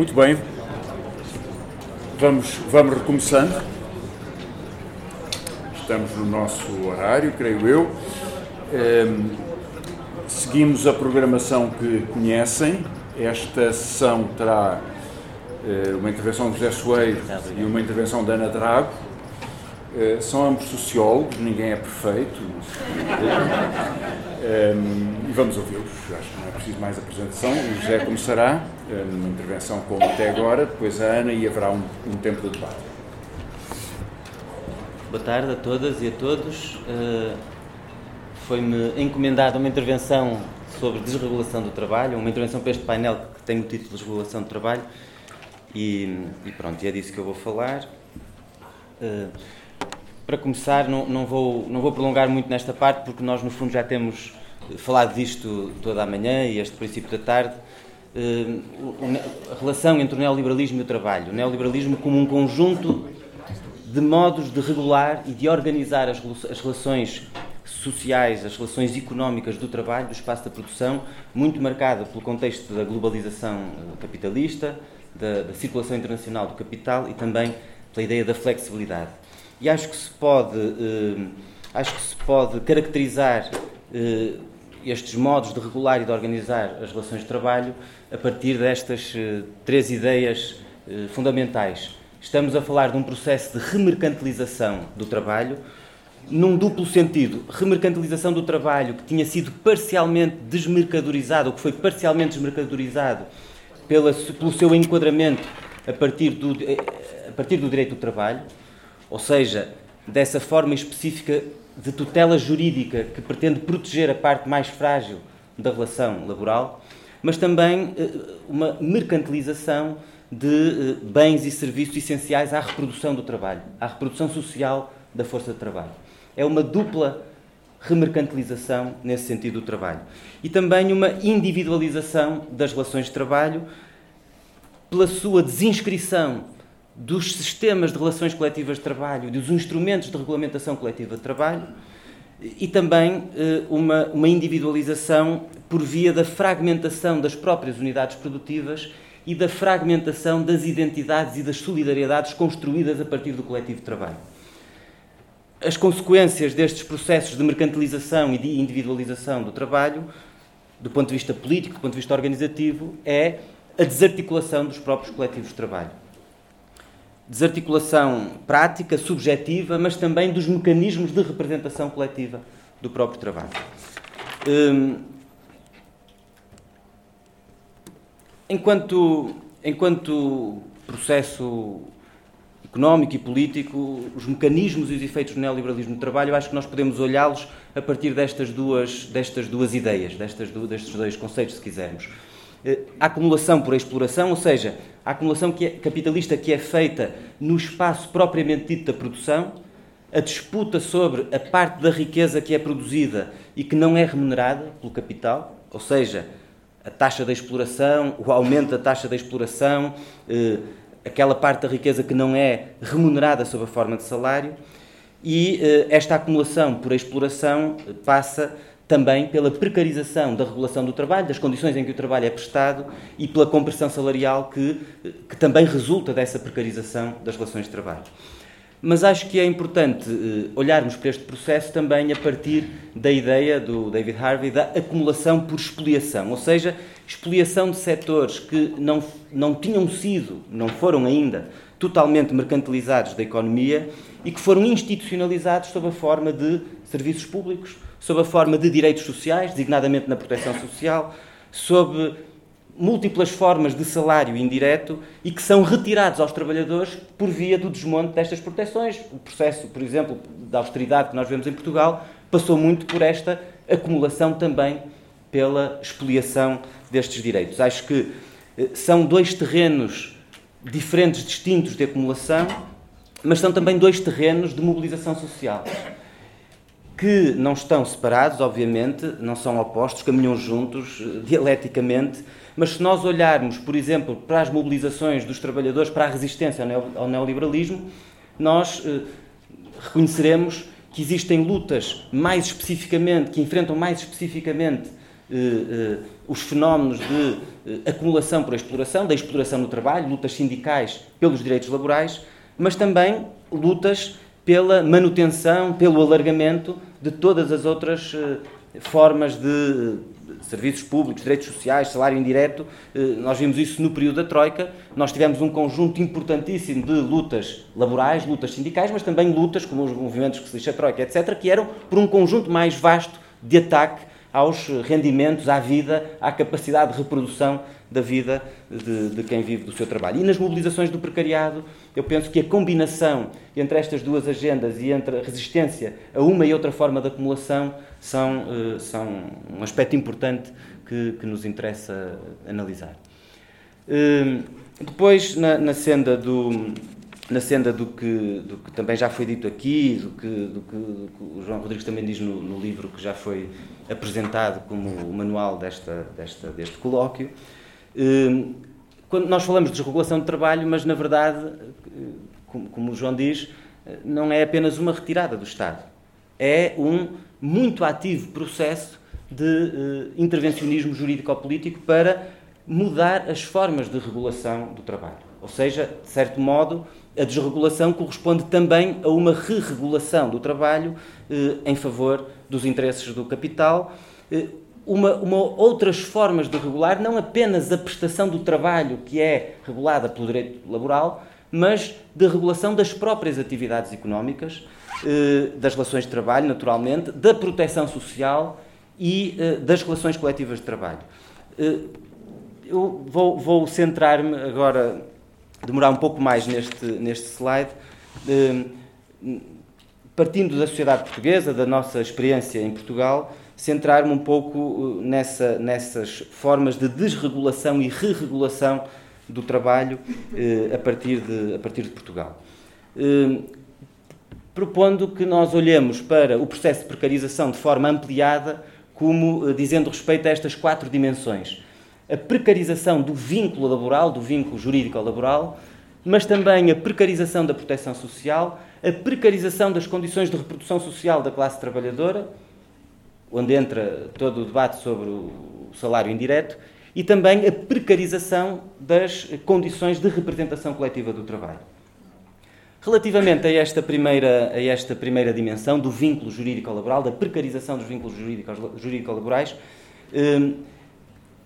Muito bem. Vamos, vamos recomeçando. Estamos no nosso horário, creio eu. Ehm, seguimos a programação que conhecem. Esta sessão terá eh, uma intervenção de José Soeiro e uma intervenção da Ana Drago. Eh, são ambos sociólogos, ninguém é perfeito. Ehm, e vamos ouvi-los. Acho que não é preciso mais apresentação. O José começará numa intervenção como até agora, depois a Ana e haverá um, um tempo de debate. Boa tarde a todas e a todos. Foi-me encomendada uma intervenção sobre desregulação do trabalho, uma intervenção para este painel que tem o título de Desregulação do Trabalho e, e pronto, é disso que eu vou falar. Uh, para começar, não, não, vou, não vou prolongar muito nesta parte, porque nós, no fundo, já temos falado disto toda a manhã e este princípio da tarde. Uh, a relação entre o neoliberalismo e o trabalho. O neoliberalismo como um conjunto de modos de regular e de organizar as, as relações sociais, as relações económicas do trabalho, do espaço da produção, muito marcada pelo contexto da globalização eh, capitalista, da, da, circulação internacional do capital e também pela ideia da flexibilidade. E acho que se pode, eh, acho que se pode caracterizar eh, estes modos de regular e de organizar as relações de trabalho a partir destas eh, três ideias eh, fundamentais. Estamos a falar de um processo de remercantilização do trabalho, num duplo sentido. Remercantilização do trabalho que tinha sido parcialmente desmercadorizado, ou que foi parcialmente desmercadorizado pela, pelo seu enquadramento a partir, do, eh, a partir do direito do trabalho, ou seja, dessa forma específica de tutela jurídica que pretende proteger a parte mais frágil da relação laboral, mas também eh, uma mercantilização de eh, bens e serviços essenciais à reprodução do trabalho, à reprodução social da força de trabalho. É uma dupla remercantilização nesse sentido do trabalho. E também uma individualização das relações de trabalho pela sua desinscrição dos sistemas de relações coletivas de trabalho, dos instrumentos de regulamentação coletiva de trabalho e também eh, uma, uma individualização por via da fragmentação das próprias unidades produtivas e da fragmentação das identidades e das solidariedades construídas a partir do coletivo de trabalho as consequências destes processos de mercantilização e de individualização do trabalho, do ponto de vista político, do ponto de vista organizativo, é a desarticulação dos próprios coletivos de trabalho. Desarticulação prática, subjetiva, mas também dos mecanismos de representação coletiva do próprio trabalho. Hum, enquanto, enquanto processo económico e político, os mecanismos e os efeitos do neoliberalismo do trabalho, eu acho que nós podemos olhá-los a partir destas duas, destas duas ideias, destas, destes dois conceitos, se quisermos. Eh, a acumulação por exploração, ou seja, a acumulação que é, capitalista que é feita no espaço propriamente dito da produção, a disputa sobre a parte da riqueza que é produzida e que não é remunerada pelo capital, ou seja, a taxa da exploração, o aumento da taxa da exploração, eh, aquela parte da riqueza que não é remunerada sob a forma de salário, e eh, esta acumulação por exploração passa também pela precarização da regulação do trabalho, das condições em que o trabalho é prestado e pela compressão salarial que, que também resulta dessa precarização das relações de trabalho. Mas acho que é importante eh, olharmos para este processo também a partir da ideia do David Harvey da acumulação por expoliação, ou seja, expoliação de setores que não, não tinham sido, não foram ainda totalmente mercantilizados da economia e que foram institucionalizados sob a forma de serviços públicos, sob a forma de direitos sociais, designadamente na proteção social, sob múltiplas formas de salário indireto e que são retirados aos trabalhadores por via do desmonte destas proteções. O processo, por exemplo, da austeridade que nós vemos em Portugal passou muito por esta acumulação também pela expoliação destes direitos. Acho que eh, são dois terrenos diferentes, distintos de acumulação, mas são também dois terrenos de mobilização social que não estão separados, obviamente, não são opostos, caminham juntos eh, dialeticamente, mas se nós olharmos, por exemplo, para as mobilizações dos trabalhadores para a resistência ao neoliberalismo, nós eh, reconheceremos que existem lutas mais especificamente, que enfrentam mais especificamente os fenómenos de acumulação por exploração, da exploração no trabalho, lutas sindicais pelos direitos laborais, mas também lutas pela manutenção, pelo alargamento de todas as outras formas de serviços públicos, direitos sociais, salário indireto. Eh, nós vimos isso no período da Troika. Nós tivemos um conjunto importantíssimo de lutas laborais, lutas sindicais, mas também lutas, como os movimentos que se lixa a Troika, etc., que eram por um conjunto mais vasto de ataque aos rendimentos, à vida, à capacidade de reprodução da vida de, de, quem vive do seu trabalho. E nas mobilizações do precariado, eu penso que a combinação entre estas duas agendas e entre a resistência a uma e outra forma de acumulação são, uh, são um aspecto importante que, que nos interessa analisar. Uh, depois, na, na, senda do, na senda do que, do que também já foi dito aqui, do que, do que, do que o João Rodrigues também diz no, no, livro que já foi apresentado como o manual desta, desta, deste colóquio, quando nós falamos de desregulação de trabalho, mas na verdade, como, o João diz, não é apenas uma retirada do Estado, é um muito ativo processo de uh, intervencionismo jurídico-político para mudar as formas de regulação do trabalho. Ou seja, de certo modo, a desregulação corresponde também a uma re-regulação do trabalho uh, em favor dos interesses do capital. Uh, uma, uma, outras formas de regular, não apenas a prestação do trabalho, que é regulada pelo direito laboral, mas de regulação das próprias atividades económicas, eh, das relações de trabalho, naturalmente, da proteção social e eh, das relações coletivas de trabalho. Eh, eu vou, vou centrar-me agora, demorar um pouco mais neste, neste slide, partindo da sociedade portuguesa, da nossa experiência em Portugal, centrar-me um pouco nessa, nessas formas de desregulação e re-regulação do trabalho a, partir de, a partir de Portugal propondo que nós olhemos para o processo de precarização de forma ampliada, como eh, dizendo respeito a estas quatro dimensões. A precarização do vínculo laboral, do vínculo jurídico-laboral, mas também a precarização da proteção social, a precarização das condições de reprodução social da classe trabalhadora, onde entra todo o debate sobre o salário indireto, e também a precarização das condições de representação coletiva do trabalho. Relativamente a esta primeira, a esta primeira dimensão do vínculo jurídico-laboral, da precarização dos vínculos jurídico-laborais, hum,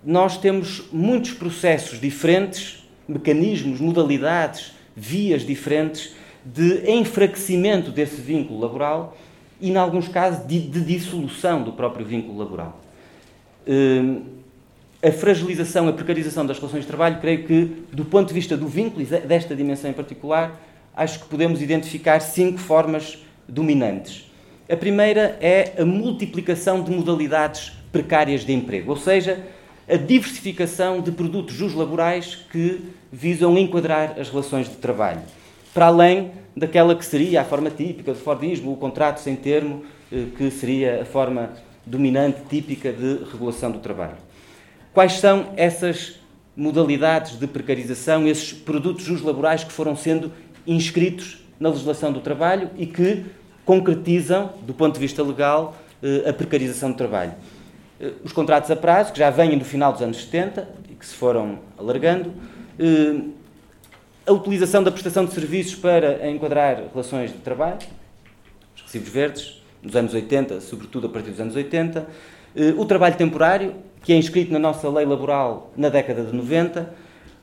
nós temos muitos processos diferentes, mecanismos, modalidades, vias diferentes de enfraquecimento desse vínculo laboral e, em alguns casos, de, de dissolução do próprio vínculo laboral. Hum, a fragilização, a precarização das relações de trabalho, creio que, do ponto de vista do vínculo e desta dimensão em particular, acho que podemos identificar cinco formas dominantes. A primeira é a multiplicação de modalidades precárias de emprego, ou seja, a diversificação de produtos laborais que visam enquadrar as relações de trabalho, para além daquela que seria a forma típica do Fordismo, o contrato sem termo, eh, que seria a forma dominante, típica de regulação do trabalho. Quais são essas modalidades de precarização, esses produtos laborais que foram sendo inscritos na legislação do trabalho e que concretizam, do ponto de vista legal, eh, a precarização do trabalho. Eh, os contratos a prazo, que já vêm do final dos anos 70 e que se foram alargando, a utilização da prestação de serviços para enquadrar relações de trabalho, os recibos verdes, nos anos 80, sobretudo a partir dos anos 80, o trabalho temporário, que é inscrito na nossa lei laboral na década de 90,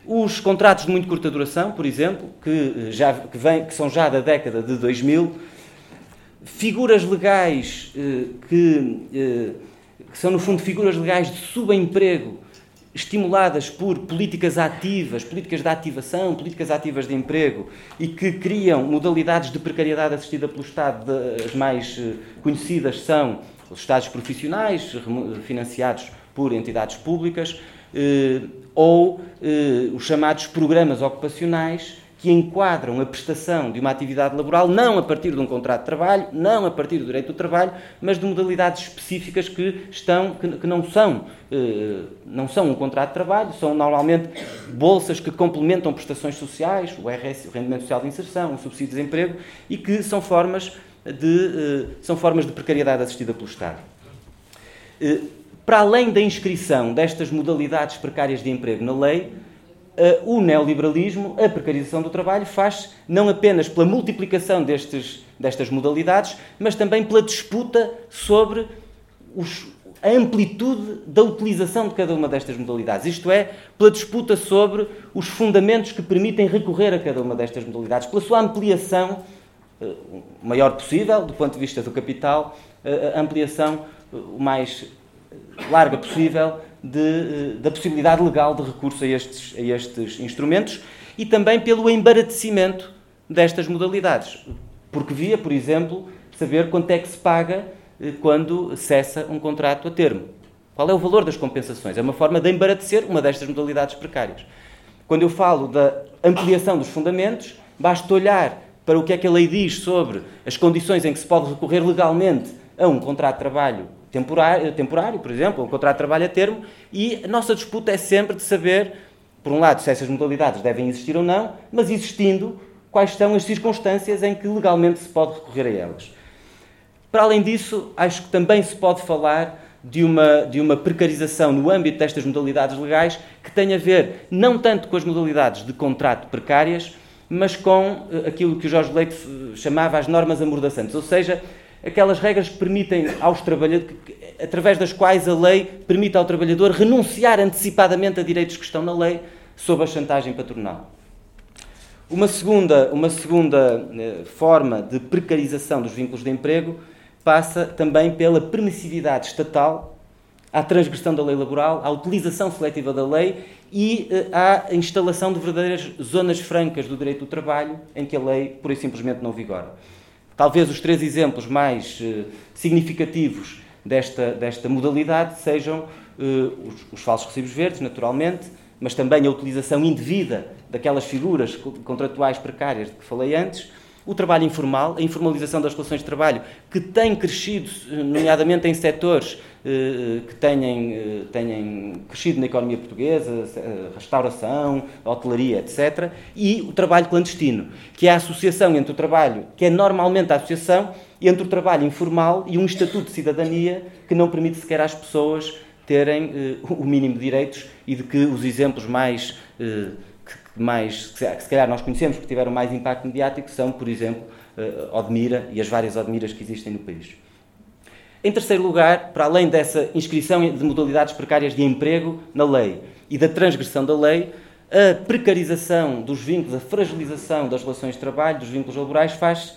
os contratos de muito curta duração, por exemplo, que, eh, já, que, vem, que são já da década de 2000, figuras legais eh, que, eh, que, são, no fundo, figuras legais de subemprego estimuladas por políticas ativas, políticas de ativação, políticas ativas de emprego e que criam modalidades de precariedade assistida pelo Estado. As mais conhecidas são os Estados profissionais, financiados por entidades públicas, eh, ou eh, os chamados programas ocupacionais que enquadram a prestação de uma atividade laboral não a partir de um contrato de trabalho, não a partir do direito do trabalho, mas de modalidades específicas que estão que, que não são eh, não são um contrato de trabalho, são normalmente bolsas que complementam prestações sociais, o RS, o rendimento social de inserção, o subsídio de desemprego e que são formas de são formas de precariedade assistida pelo Estado. para além da inscrição destas modalidades precárias de emprego na lei, o neoliberalismo, a precarização do trabalho, faz não apenas pela multiplicação destes, destas modalidades, mas também pela disputa sobre os, a amplitude da utilização de cada uma destas modalidades. Isto é, pela disputa sobre os fundamentos que permitem recorrer a cada uma destas modalidades, pela sua ampliação uh, maior possível, do ponto de vista do capital, uh, ampliação o mais larga possível de, eh, da possibilidade legal de recurso a estes, a estes instrumentos e também pelo embaratecimento destas modalidades. Porque via, por exemplo, saber quanto é que se paga eh, quando cessa um contrato a termo. Qual é o valor das compensações? É uma forma de embaratecer uma destas modalidades precárias. Quando eu falo da ampliação dos fundamentos, basta olhar para o que é que a lei diz sobre as condições em que se pode recorrer legalmente a um contrato de trabalho temporário, temporário, por exemplo, um contrato de trabalho a termo, e a nossa disputa é sempre de saber, por um lado, se essas modalidades devem existir ou não, mas existindo, quais são as circunstâncias em que legalmente se pode recorrer a elas. Para além disso, acho que também se pode falar de uma, de uma precarização no âmbito destas modalidades legais que tem a ver não tanto com as modalidades de contrato precárias, mas com eh, aquilo que o Jorge Leite chamava as normas amordaçantes, ou seja, aquelas regras que permitem aos trabalhadores, através das quais a lei permite ao trabalhador renunciar antecipadamente a direitos que estão na lei sob a chantagem patronal. Uma segunda, uma segunda eh, forma de precarização dos vínculos de emprego passa também pela permissividade estatal à transgressão da lei laboral, à utilização seletiva da lei e eh, à instalação de verdadeiras zonas francas do direito do trabalho em que a lei, pura e simplesmente, não vigora. Talvez os três exemplos mais uh, significativos desta, desta modalidade sejam uh, os, os, falsos recibos verdes, naturalmente, mas também a utilização indevida daquelas figuras contratuais precárias de que falei antes, o trabalho informal, a informalização das relações de trabalho, que tem crescido, nomeadamente em setores eh, que tenham, eh, crescido na economia portuguesa, eh, restauração, hotelaria, etc. E o trabalho clandestino, que é a associação entre o trabalho, que é normalmente a associação entre o trabalho informal e um estatuto de cidadania que não permite sequer às pessoas terem o mínimo de direitos e de que os exemplos mais que mais, que se calhar nós conhecemos, que tiveram mais impacto mediático, são, por exemplo, Odmira e as várias Odmiras que existem no país. Em terceiro lugar, para além dessa inscrição de modalidades precárias de emprego na lei e da transgressão da lei, a precarização dos vínculos, a fragilização das relações de trabalho, dos vínculos laborais, faz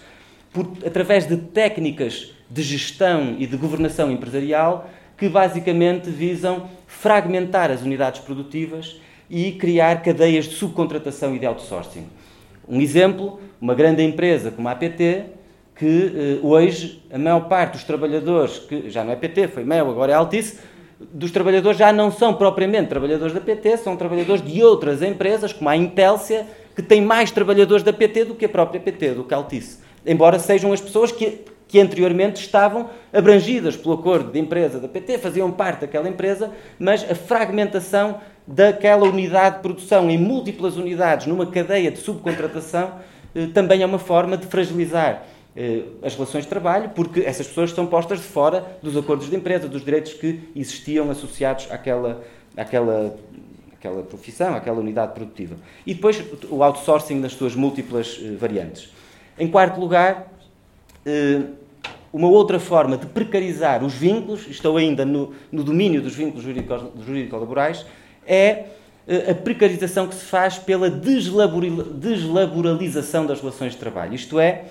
por, através de técnicas de gestão e de governação empresarial que basicamente visam fragmentar as unidades produtivas e criar cadeias de subcontratação e de outsourcing. Um exemplo, uma grande empresa como a APT, que eh, hoje a maior parte dos trabalhadores, que já não é PT, foi Mel, agora é Altice, dos trabalhadores já não são propriamente trabalhadores da PT, são trabalhadores de outras empresas, como a Intelsia, que tem mais trabalhadores da PT do que a própria PT, do que a Altice. Embora sejam as pessoas que, que anteriormente estavam abrangidas pelo acordo de empresa da PT, faziam parte daquela empresa, mas a fragmentação daquela unidade de produção em múltiplas unidades numa cadeia de subcontratação eh, também é uma forma de fragilizar as relações de trabalho, porque essas pessoas estão postas de fora dos acordos de empresa, dos direitos que existiam associados àquela, àquela, àquela profissão, àquela unidade produtiva. E depois o outsourcing nas suas múltiplas eh, variantes. Em quarto lugar, uma outra forma de precarizar os vínculos, estou ainda no, no domínio dos vínculos jurídico-laborais, é eh, a precarização que se faz pela deslaboralização das relações de trabalho, isto é,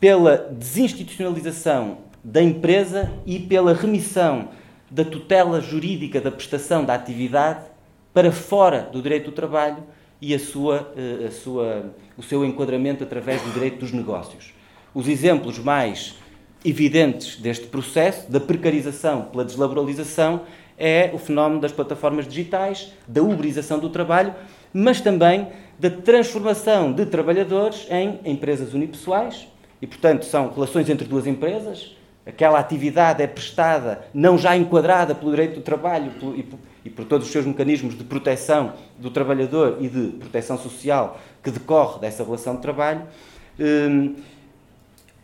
pela desinstitucionalização da empresa e pela remissão da tutela jurídica da prestação da atividade para fora do direito do trabalho e a sua, eh, a sua, o seu enquadramento através do direito dos negócios. Os exemplos mais evidentes deste processo, da precarização pela deslaboralização, é o fenómeno das plataformas digitais, da uberização do trabalho, mas também da transformação de trabalhadores em empresas unipessoais, e, portanto, são relações entre duas empresas. Aquela atividade é prestada, não já enquadrada pelo direito do trabalho e, por, e por todos os seus mecanismos de proteção do trabalhador e de proteção social que decorre dessa relação de trabalho. Hum,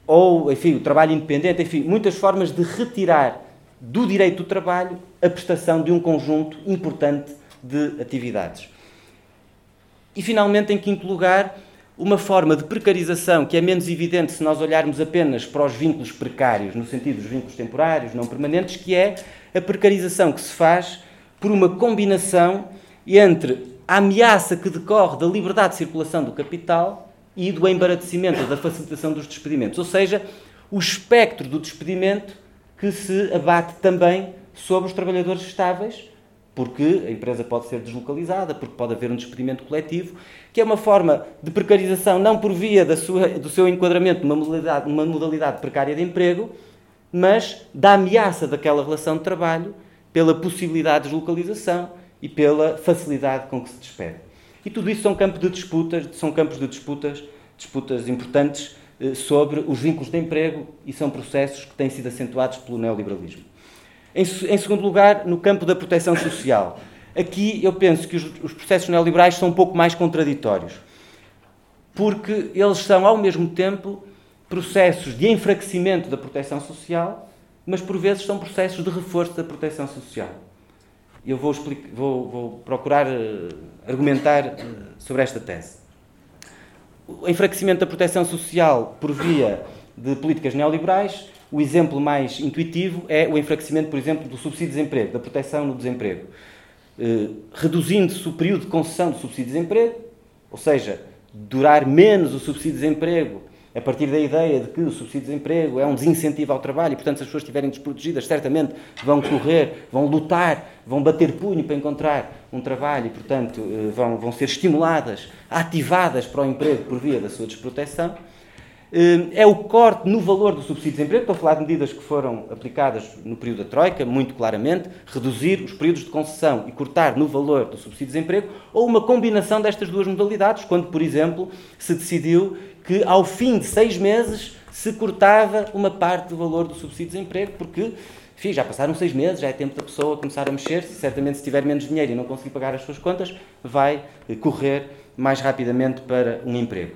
ou, enfim, o trabalho independente, enfim, muitas formas de retirar do direito do trabalho a prestação de um conjunto importante de atividades. E, finalmente, em quinto lugar, uma forma de precarização que é menos evidente se nós olharmos apenas para os vínculos precários, no sentido dos vínculos temporários, não permanentes, que é a precarização que se faz por uma combinação entre a ameaça que decorre da liberdade de circulação do capital e do embaraçamento, da facilitação dos despedimentos. Ou seja, o espectro do despedimento que se abate também sobre os trabalhadores estáveis, porque a empresa pode ser deslocalizada, porque pode haver um despedimento coletivo, que é uma forma de precarização não por via da sua, do seu enquadramento numa modalidade, numa modalidade precária de emprego, mas da ameaça daquela relação de trabalho pela possibilidade de deslocalização e pela facilidade com que se despede. E tudo isso são campos de disputas, são campos de disputas, disputas importantes eh, sobre os vínculos de emprego e são processos que têm sido acentuados pelo neoliberalismo. Em, em segundo lugar, no campo da proteção social. Aqui eu penso que os, os processos neoliberais são um pouco mais contraditórios, porque eles são, ao mesmo tempo, processos de enfraquecimento da proteção social, mas por vezes são processos de reforço da proteção social eu vou, explicar, vou, vou procurar uh, argumentar uh, sobre esta tese. O enfraquecimento da proteção social por via de políticas neoliberais, o exemplo mais intuitivo é o enfraquecimento, por exemplo, do subsídio de desemprego, da proteção no desemprego. Uh, Reduzindo-se o período de concessão do subsídio de desemprego, ou seja, durar menos o subsídio de desemprego a partir da ideia de que o subsídio de desemprego é um desincentivo ao trabalho e, portanto, se as pessoas estiverem desprotegidas, certamente vão correr, vão lutar, vão bater punho para encontrar um trabalho e, portanto, eh, vão, vão ser estimuladas, ativadas para o emprego por via da sua desproteção. Eh, é o corte no valor do subsídio de desemprego, estou a falar de medidas que foram aplicadas no período da Troika, muito claramente, reduzir os períodos de concessão e cortar no valor do subsídio de desemprego, ou uma combinação destas duas modalidades, quando, por exemplo, se decidiu que ao fim de seis meses se cortava uma parte do valor do subsídio de desemprego, porque enfim, já passaram seis meses, já é tempo da pessoa começar a mexer-se, certamente se tiver menos dinheiro e não conseguir pagar as suas contas, vai correr mais rapidamente para um emprego.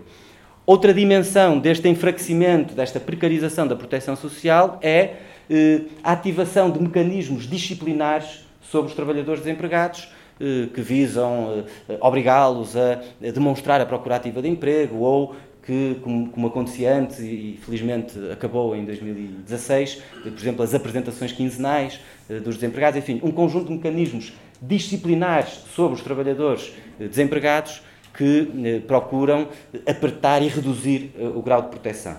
Outra dimensão deste enfraquecimento, desta precarização da proteção social é eh, a ativação de mecanismos disciplinares sobre os trabalhadores desempregados, eh, que visam eh, obrigá-los a demonstrar a procura ativa de emprego ou que, como, como acontecia antes e, felizmente acabou em 2016, por exemplo, as apresentações quinzenais dos desempregados, enfim, um conjunto de mecanismos disciplinares sobre os trabalhadores desempregados que eh, procuram apertar e reduzir o grau de proteção.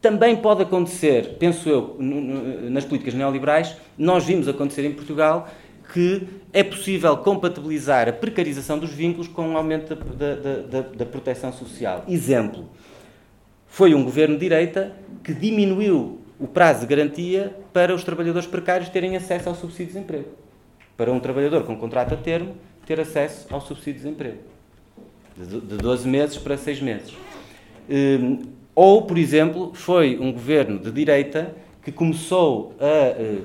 Também pode acontecer, penso eu, nas políticas neoliberais, nós vimos acontecer em Portugal que é possível compatibilizar a precarização dos vínculos com o aumento da, da, da, da proteção social. Exemplo, foi um governo de direita que diminuiu o prazo de garantia para os trabalhadores precários terem acesso ao subsídio de desemprego. Para um trabalhador com contrato a termo ter acesso ao subsídio de desemprego. De 12 meses para 6 meses. Hum, ou, por exemplo, foi um governo de direita que começou a eh,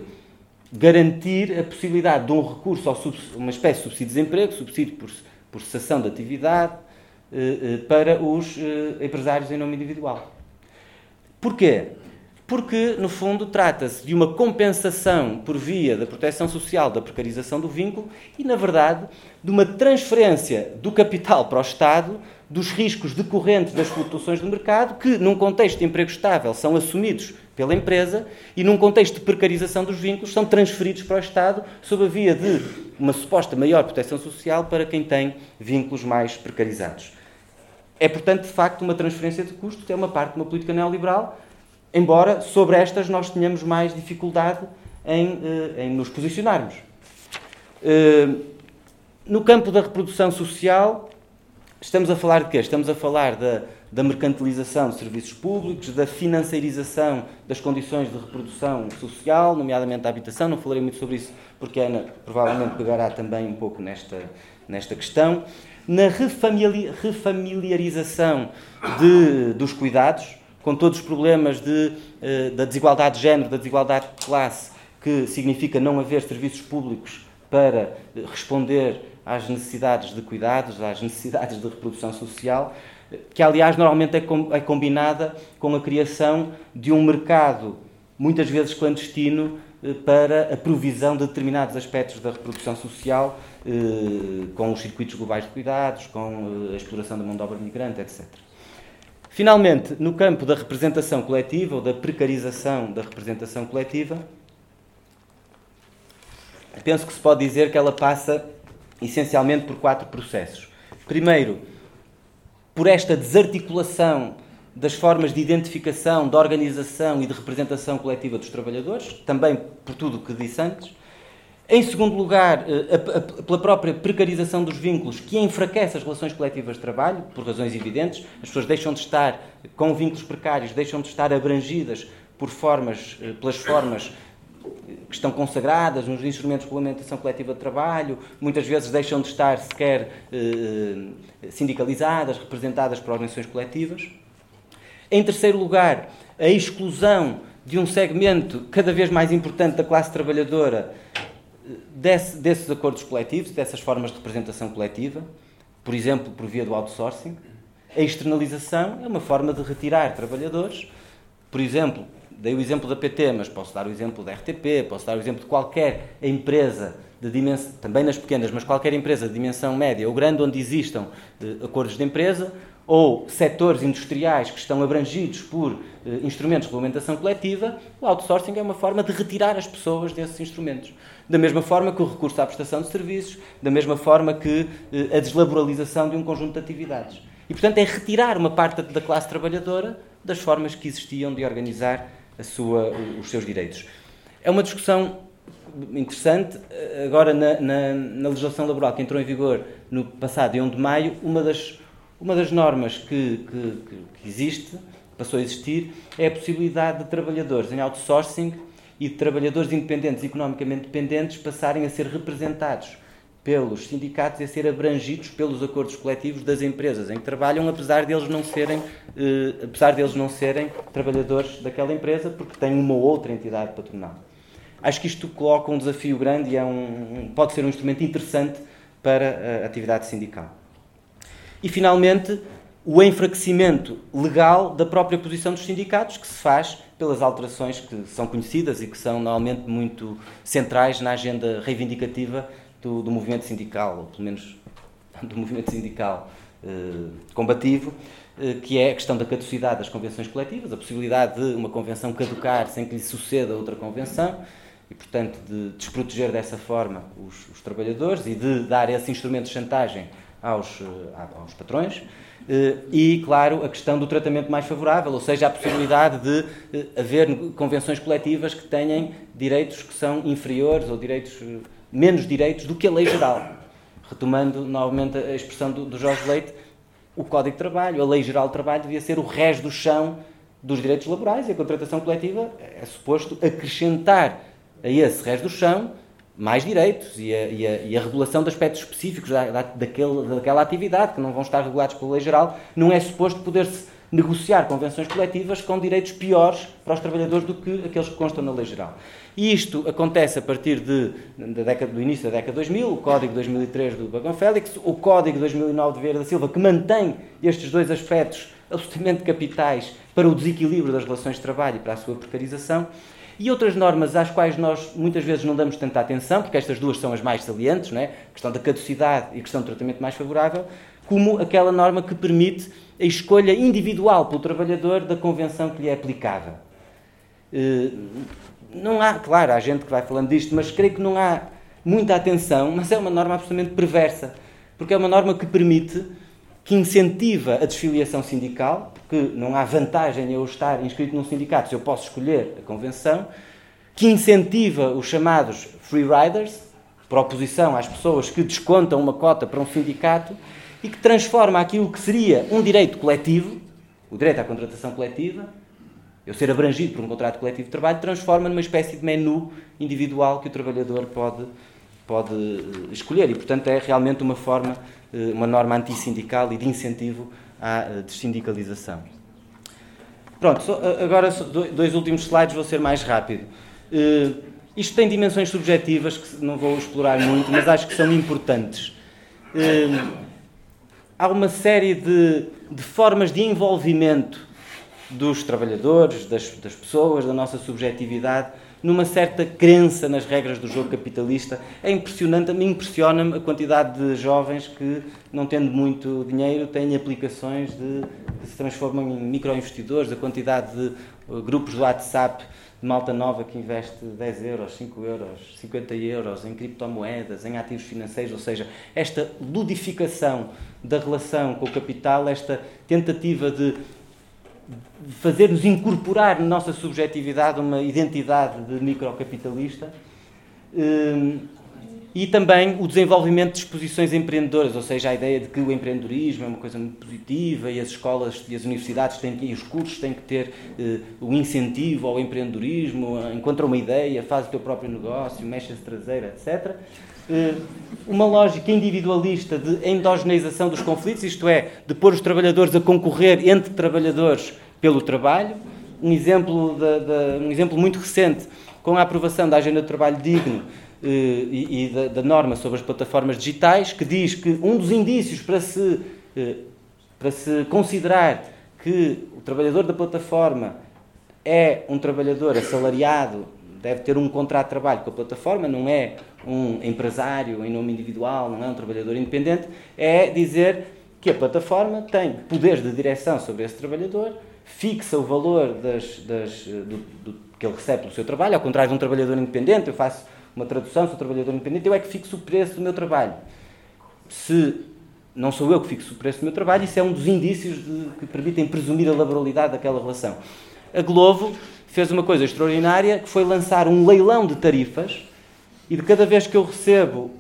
garantir a possibilidade de um recurso a uma espécie de subsídio de desemprego, subsídio por, por cessação de atividade, eh, eh, para os empresários em nome individual. Porquê? Porque, no fundo, trata-se de uma compensação por via da proteção social da precarização do vínculo e, na verdade, de uma transferência do capital para o Estado dos riscos decorrentes das flutuações do mercado, que, num contexto de emprego estável, são assumidos pela empresa e, num contexto de precarização dos vínculos, são transferidos para o Estado sob a via de uma suposta maior proteção social para quem tem vínculos mais precarizados. É, portanto, de facto, uma transferência de custos, é uma parte de uma política neoliberal, embora sobre estas nós tenhamos mais dificuldade em, eh, em nos posicionarmos. Eh, no campo da reprodução social, estamos a falar de quê? Estamos a falar da da mercantilização de serviços públicos, da financiarização das condições de reprodução social, nomeadamente da habitação. Não falarei muito sobre isso porque a Ana provavelmente pegará também um pouco nesta, nesta questão. Na refamiliarização de, dos cuidados, com todos os problemas de, eh, da desigualdade de género, da desigualdade de classe, que significa não haver serviços públicos para responder às necessidades de cuidados, às necessidades de reprodução social que aliás normalmente é, é combinada com a criação de um mercado, muitas vezes clandestino, para a provisão de determinados aspectos da reprodução social, com os circuitos globais de cuidados, com a exploração da mão de obra migrante, etc. Finalmente, no campo da representação coletiva ou da precarização da representação coletiva, penso que se pode dizer que ela passa essencialmente por quatro processos. Primeiro, por esta desarticulação das formas de identificação, de organização e de representação coletiva dos trabalhadores, também por tudo o que disse antes. Em segundo lugar, eh, pela própria precarização dos vínculos, que enfraquece as relações coletivas de trabalho, por razões evidentes. As pessoas deixam de estar com vínculos precários, deixam de estar abrangidas por formas, eh, pelas formas que estão consagradas nos instrumentos de regulamentação coletiva de trabalho, muitas vezes deixam de estar sequer eh, sindicalizadas, representadas por organizações coletivas. Em terceiro lugar, a exclusão de um segmento cada vez mais importante da classe trabalhadora eh, desse, desses acordos coletivos, dessas formas de representação coletiva, por exemplo, por via do outsourcing. A externalização é uma forma de retirar trabalhadores, por exemplo, dei o exemplo da PT, mas posso dar o exemplo da RTP, posso dar o exemplo de qualquer empresa de dimensão, também nas pequenas, mas qualquer empresa de dimensão média ou grande onde existam de acordos de empresa, ou setores industriais que estão abrangidos por eh, instrumentos de regulamentação coletiva, o outsourcing é uma forma de retirar as pessoas desses instrumentos. Da mesma forma que o recurso à prestação de serviços, da mesma forma que eh, a deslaboralização de um conjunto de atividades. E, portanto, é retirar uma parte da classe trabalhadora das formas que existiam de organizar sua, os seus direitos. É uma discussão interessante. Agora, na, na, na, legislação laboral que entrou em vigor no passado dia 1 de maio, uma das, uma das normas que, que, que existe, passou a existir, é a possibilidade de trabalhadores em outsourcing e de trabalhadores independentes, economicamente dependentes, passarem a ser representados pelos sindicatos e a ser abrangidos pelos acordos coletivos das empresas em que trabalham, apesar deles não serem, eh, apesar deles não serem trabalhadores daquela empresa, porque têm uma outra entidade patronal. Acho que isto coloca um desafio grande e é um, pode ser um instrumento interessante para a atividade sindical. E, finalmente, o enfraquecimento legal da própria posição dos sindicatos, que se faz pelas alterações que são conhecidas e que são normalmente muito centrais na agenda reivindicativa do, do movimento sindical, ou pelo menos do movimento sindical eh, combativo, eh, que é a questão da caducidade das convenções coletivas, a possibilidade de uma convenção caducar sem que lhe suceda outra convenção, e, portanto, de desproteger dessa forma os, os trabalhadores e de dar esse instrumento de chantagem aos, eh, aos patrões. E, claro, a questão do tratamento mais favorável, ou seja, a possibilidade de haver convenções coletivas que tenham direitos que são inferiores ou direitos menos direitos do que a lei geral. Retomando novamente a expressão do, do Jorge Leite, o Código de Trabalho, a Lei Geral de Trabalho devia ser o res do chão dos direitos laborais e a contratação coletiva é suposto acrescentar a esse res do chão mais direitos e a, e a, e a regulação de aspectos específicos da, da, daquele, daquela atividade que não vão estar regulados pela lei geral, não é suposto poder-se negociar convenções coletivas com direitos piores para os trabalhadores do que aqueles que constam na lei geral. E isto acontece a partir de, da década, do início da década de 2000, o Código 2003 do Bagão Félix, o Código 2009 de Vieira da Silva, que mantém estes dois aspectos absolutamente capitais para o desequilíbrio das relações de trabalho e para a sua precarização, e outras normas às quais nós muitas vezes não damos tanta atenção, porque estas duas são as mais salientes, não é? a questão da caducidade e a questão do tratamento mais favorável, como aquela norma que permite a escolha individual pelo trabalhador da convenção que lhe é aplicável. Eh, não há, claro, há gente que vai falando disto, mas creio que não há muita atenção, mas é uma norma absolutamente perversa, porque é uma norma que permite, que incentiva a desfiliação sindical, porque não há vantagem em eu estar inscrito num sindicato se eu posso escolher a convenção, que incentiva os chamados free riders, para oposição às pessoas que descontam uma cota para um sindicato, e que transforma aquilo que seria um direito coletivo, o direito à contratação coletiva, eu ser abrangido por um contrato coletivo de trabalho, transforma numa espécie de menu individual que o trabalhador pode, pode eh, escolher. E, portanto, é realmente uma forma, uma norma antissindical e de incentivo à eh, dessindicalização. Pronto, agora dois últimos slides, vou ser mais rápido. Isto tem dimensões subjetivas que não vou explorar muito, mas acho que são importantes há uma série de, de formas de envolvimento dos trabalhadores, das, das, pessoas, da nossa subjetividade numa certa crença nas regras do jogo capitalista. É impressionante, me impressiona-me a quantidade de jovens que, não tendo muito dinheiro, têm aplicações de, que se transformam em microinvestidores, a quantidade de uh, grupos do WhatsApp de malta nova que investe 10 euros, 5 euros, 50 euros em criptomoedas, em ativos financeiros, ou seja, esta ludificação da relação com o capital, esta tentativa de fazer-nos incorporar na nossa subjetividade uma identidade de microcapitalista hum, e também o desenvolvimento de exposições empreendedoras, ou seja, a ideia de que o empreendedorismo é uma coisa muito positiva e as escolas e as universidades têm que, e os cursos têm que ter uh, o incentivo ao empreendedorismo, encontra uma ideia, faz o teu próprio negócio, mexe-se traseira, etc. Uh, uma lógica individualista de endogeneização dos conflitos, isto é, de pôr os trabalhadores a concorrer entre trabalhadores pelo trabalho. Um exemplo, de, de, um exemplo muito recente, com a aprovação da Agenda de Trabalho Digno, eh, e, e da, da, norma sobre as plataformas digitais, que diz que um dos indícios para se, eh, para se considerar que o trabalhador da plataforma é um trabalhador assalariado, deve ter um contrato de trabalho com a plataforma, não é um empresário em nome individual, não é um trabalhador independente, é dizer que a plataforma tem poderes de direção sobre esse trabalhador, fixa o valor das, das, do, do, que ele recebe pelo seu trabalho, ao contrário de um trabalhador independente, eu faço uma tradução, sou trabalhador independente, eu é que fixo o preço do meu trabalho. Se não sou eu que fixo o preço do meu trabalho, isso é um dos indícios de, que permitem presumir a laboralidade daquela relação. A Glovo fez uma coisa extraordinária, que foi lançar um leilão de tarifas, e de cada vez que eu recebo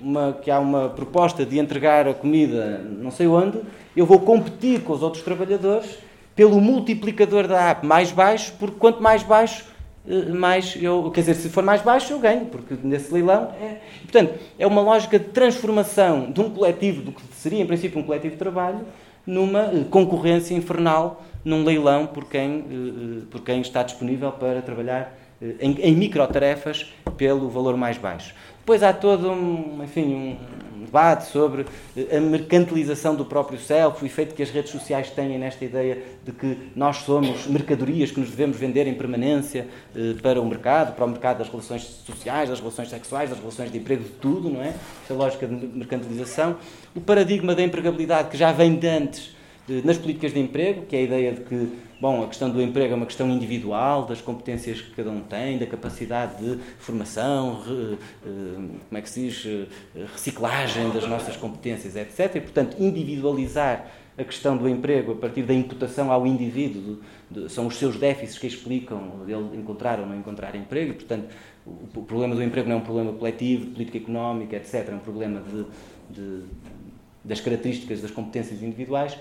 uma, que há uma proposta de entregar a comida não sei onde, eu vou competir com os outros trabalhadores pelo multiplicador da app mais baixo, porque quanto mais baixo, eh, mais eu, quer dizer, se for mais baixo, eu ganho, porque nesse leilão é. Portanto, é uma lógica de transformação de um coletivo, do que seria em princípio um coletivo de trabalho, numa eh, concorrência infernal, num leilão por quem, eh, por quem está disponível para trabalhar em, em microtarefas pelo valor mais baixo. Depois há todo um, enfim, um, debate sobre eh, a mercantilização do próprio self, o efeito que as redes sociais têm nesta ideia de que nós somos mercadorias que nos devemos vender em permanência eh, para o mercado, para o mercado das relações sociais, das relações sexuais, das relações de emprego, de tudo, não é? Esta lógica de mercantilização. O paradigma da empregabilidade que já vem de antes eh, nas políticas de emprego, que é a ideia de que Bom, a questão do emprego é uma questão individual, das competências que cada um tem, da capacidade de formação, re, eh, como é que se diz, eh, reciclagem das nossas competências, etc. E, portanto, individualizar a questão do emprego a partir da imputação ao indivíduo, de, de, são os seus déficits que explicam ele encontrar ou não encontrar emprego, e, portanto, o, o problema do emprego não é um problema coletivo, de política económica, etc. É um problema de, das características das competências individuais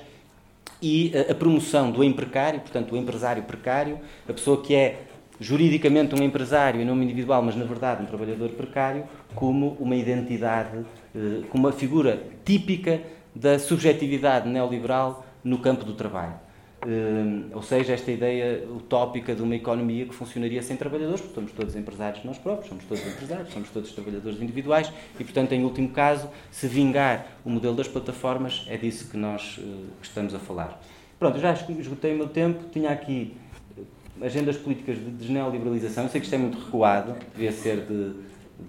e a, promoção do emprecário, portanto, o empresário precário, a pessoa que é juridicamente um empresário em nome individual, mas na verdade um trabalhador precário, como uma identidade, eh, como uma figura típica da subjetividade neoliberal no campo do trabalho. Uh, ou seja, esta ideia utópica de uma economia que funcionaria sem trabalhadores, porque somos todos empresários nós próprios, somos todos empresários, somos todos trabalhadores individuais e, portanto, em último caso, se vingar o modelo das plataformas, é disso que nós uh, estamos a falar. Pronto, já esgotei o meu tempo, tinha aqui agendas políticas de desneoliberalização, eu sei que isto é muito recuado, devia ser de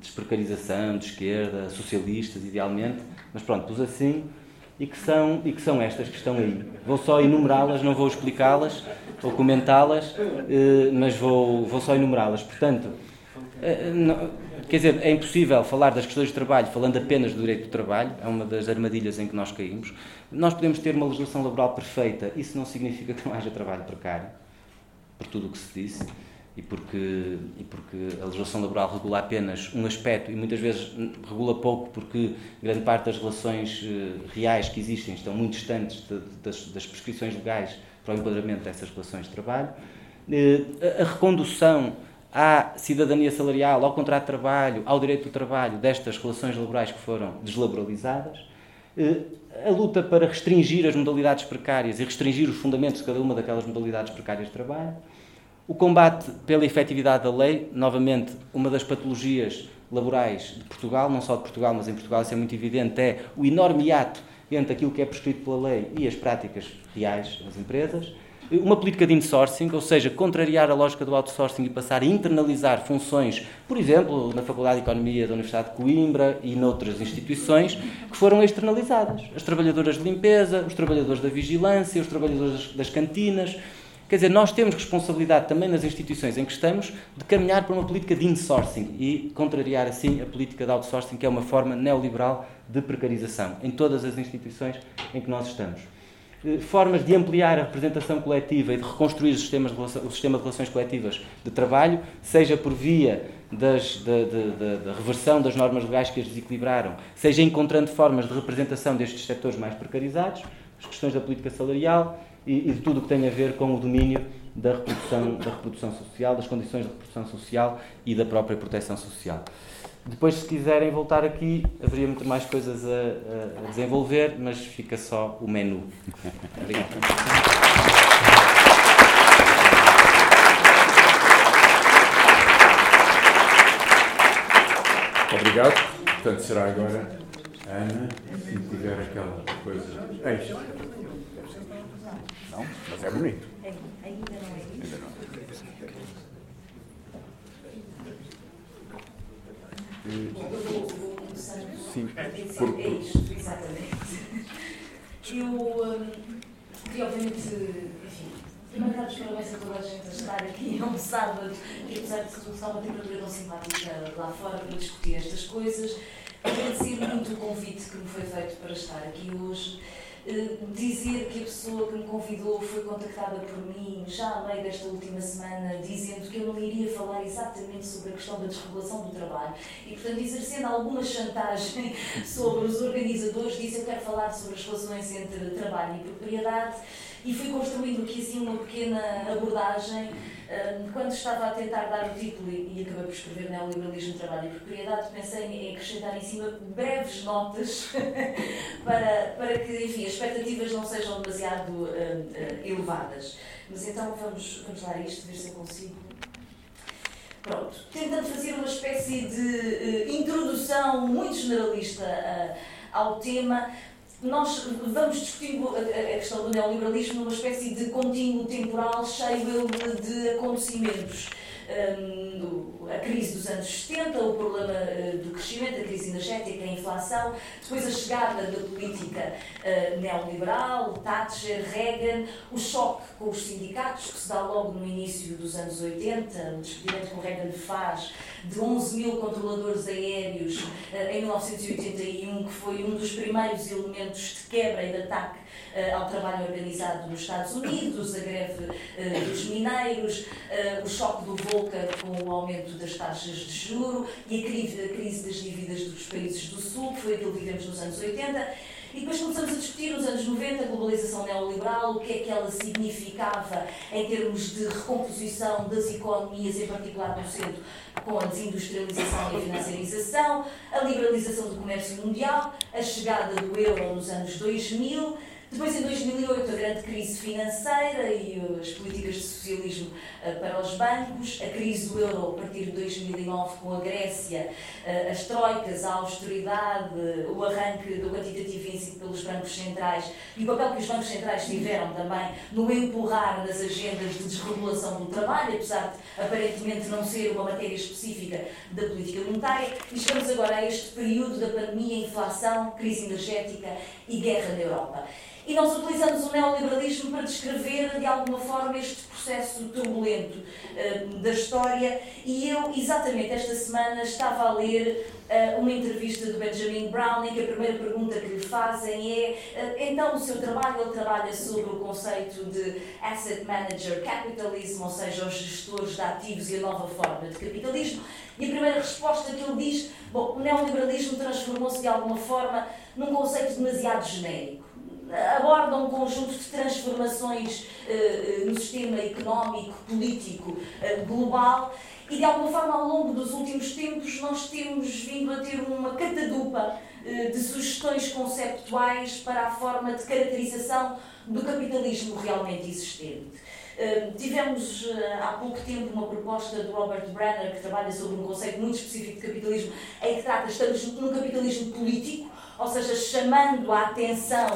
desprecarização, de esquerda, socialistas, idealmente, mas pronto, pus assim e que são, e que são estas que estão aí. Vou só enumerá-las, não vou explicá-las ou comentá-las, eh, mas vou, vou só enumerá-las. Portanto, eh, não, quer dizer, é impossível falar das questões de trabalho falando apenas do direito do trabalho, é uma das armadilhas em que nós caímos. Nós podemos ter uma legislação laboral perfeita, isso não significa que não haja trabalho precário, por tudo o que se disse e porque, e porque a legislação laboral regula apenas um aspecto e muitas vezes regula pouco porque grande parte das relações uh, reais que existem estão muito distantes de, das, das, prescrições legais para o enquadramento dessas relações de trabalho. Uh, a, recondução à cidadania salarial, ao contrato de trabalho, ao direito do trabalho destas relações laborais que foram deslaboralizadas. Uh, a luta para restringir as modalidades precárias e restringir os fundamentos de cada uma daquelas modalidades precárias de trabalho o combate pela efetividade da lei, novamente, uma das patologias laborais de Portugal, não só de Portugal, mas em Portugal isso é muito evidente, é o enorme hiato entre aquilo que é prescrito pela lei e as práticas reais das empresas. uma política de insourcing, ou seja, contrariar a lógica do outsourcing e passar a internalizar funções, por exemplo, na Faculdade de Economia da Universidade de Coimbra e noutras instituições, que foram externalizadas. As trabalhadoras de limpeza, os trabalhadores da vigilância, os trabalhadores das cantinas. Quer dizer, nós temos responsabilidade também nas instituições em que estamos de caminhar para uma política de insourcing e contrariar assim a política de outsourcing, que é uma forma neoliberal de precarização em todas as instituições em que nós estamos. Eh, formas de ampliar a representação coletiva e de reconstruir o sistema de, o sistema de relações coletivas de trabalho, seja por via das, da, da, da, reversão das normas legais que as desequilibraram, seja encontrando formas de representação destes setores mais precarizados, as questões da política salarial e, e de tudo o que tem a ver com o domínio da reprodução, da reprodução social, das condições de reprodução social e da própria proteção social. Depois, se quiserem voltar aqui, haveria muito mais coisas a, a desenvolver, mas fica só o menu. Obrigado. Obrigado. Portanto, será agora a Ana, se tiver aquela coisa extra. Não, mas é bonito. Ainda não. Ainda não. Eu vou, vou começar Sim, por... é isto, exatamente. Eu um, queria, obviamente, enfim, primeiro dar os parabéns a toda a gente a estar aqui, é um sábado, e apesar de tudo, está uma temperatura tão simpática lá fora para discutir estas coisas, agradecer muito o convite que me foi feito para estar aqui hoje dizer que a pessoa que me convidou foi contactada por mim já a meio desta última semana, dizendo que eu não iria falar exatamente sobre a questão da desregulação do trabalho. E, portanto, exercendo alguma chantagem sobre os organizadores, disse eu quero falar sobre as relações entre trabalho e propriedade e fui construindo aqui assim uma pequena abordagem quando estava a tentar dar o título e acabei por escrever Neoliberalismo, Trabalho e Propriedade, pensei em acrescentar em cima breves notas para, para que, enfim, as expectativas não sejam demasiado uh, uh, elevadas. Mas então vamos, vamos lá a isto, ver se eu consigo. Pronto, tentando fazer uma espécie de uh, introdução muito generalista ao tema, nós vamos discutindo a, questão do neoliberalismo numa espécie de contínuo temporal cheio de acontecimentos a crise dos anos 70, o problema eh, do crescimento, a crise energética, a inflação, depois a chegada da política eh, neoliberal, Thatcher, Reagan, o choque com os sindicatos, que se dá logo no início dos anos 80, o despedimento que o Reagan faz de 11 mil controladores aéreos eh, em 1981, que foi um dos primeiros elementos de quebra e de ataque ao trabalho organizado nos Estados Unidos, a greve uh, dos mineiros, uh, o choque do Volcker com o aumento das taxas de juro e a crise das dívidas dos países do Sul, que foi aquilo que vivemos nos anos 80. E depois começamos a discutir nos anos 90 a globalização neoliberal, o que é que ela significava em termos de recomposição das economias, em particular no centro, com a desindustrialização e a financiarização, a liberalização do comércio mundial, a chegada do euro nos anos 2000 depois, em 2008, a grande crise financeira e as políticas de socialismo eh, para os bancos, a crise do euro a partir de 2009 com a Grécia, eh, as troicas, a austeridade, o arranque do quantitativo easing pelos bancos centrais e o papel que os bancos centrais tiveram também no empurrar nas agendas de desregulação do trabalho, apesar de aparentemente não ser uma matéria específica da política monetária. E chegamos agora a este período da pandemia, inflação, crise energética e guerra na Europa. E nós utilizamos o neoliberalismo para descrever, de alguma forma, este processo turbulento uh, da história. E eu, exatamente esta semana, estava a ler uh, uma entrevista do Benjamin Brown, que a primeira pergunta que lhe fazem é: uh, então, o seu trabalho, ele trabalha sobre o conceito de asset manager capitalism, ou seja, os gestores de ativos e a nova forma de capitalismo. E a primeira resposta que ele diz: bom, o neoliberalismo transformou-se de alguma forma num conceito demasiado genérico aborda um conjunto de transformações uh, no sistema económico, político, uh, global e de alguma forma ao longo dos últimos tempos nós temos vindo a ter uma catadupa de sugestões conceptuais para a forma de caracterização do capitalismo realmente existente. Tivemos há pouco tempo uma proposta do Robert Brenner que trabalha sobre um conceito muito específico de capitalismo em que trata, estamos num capitalismo político, ou seja, chamando a atenção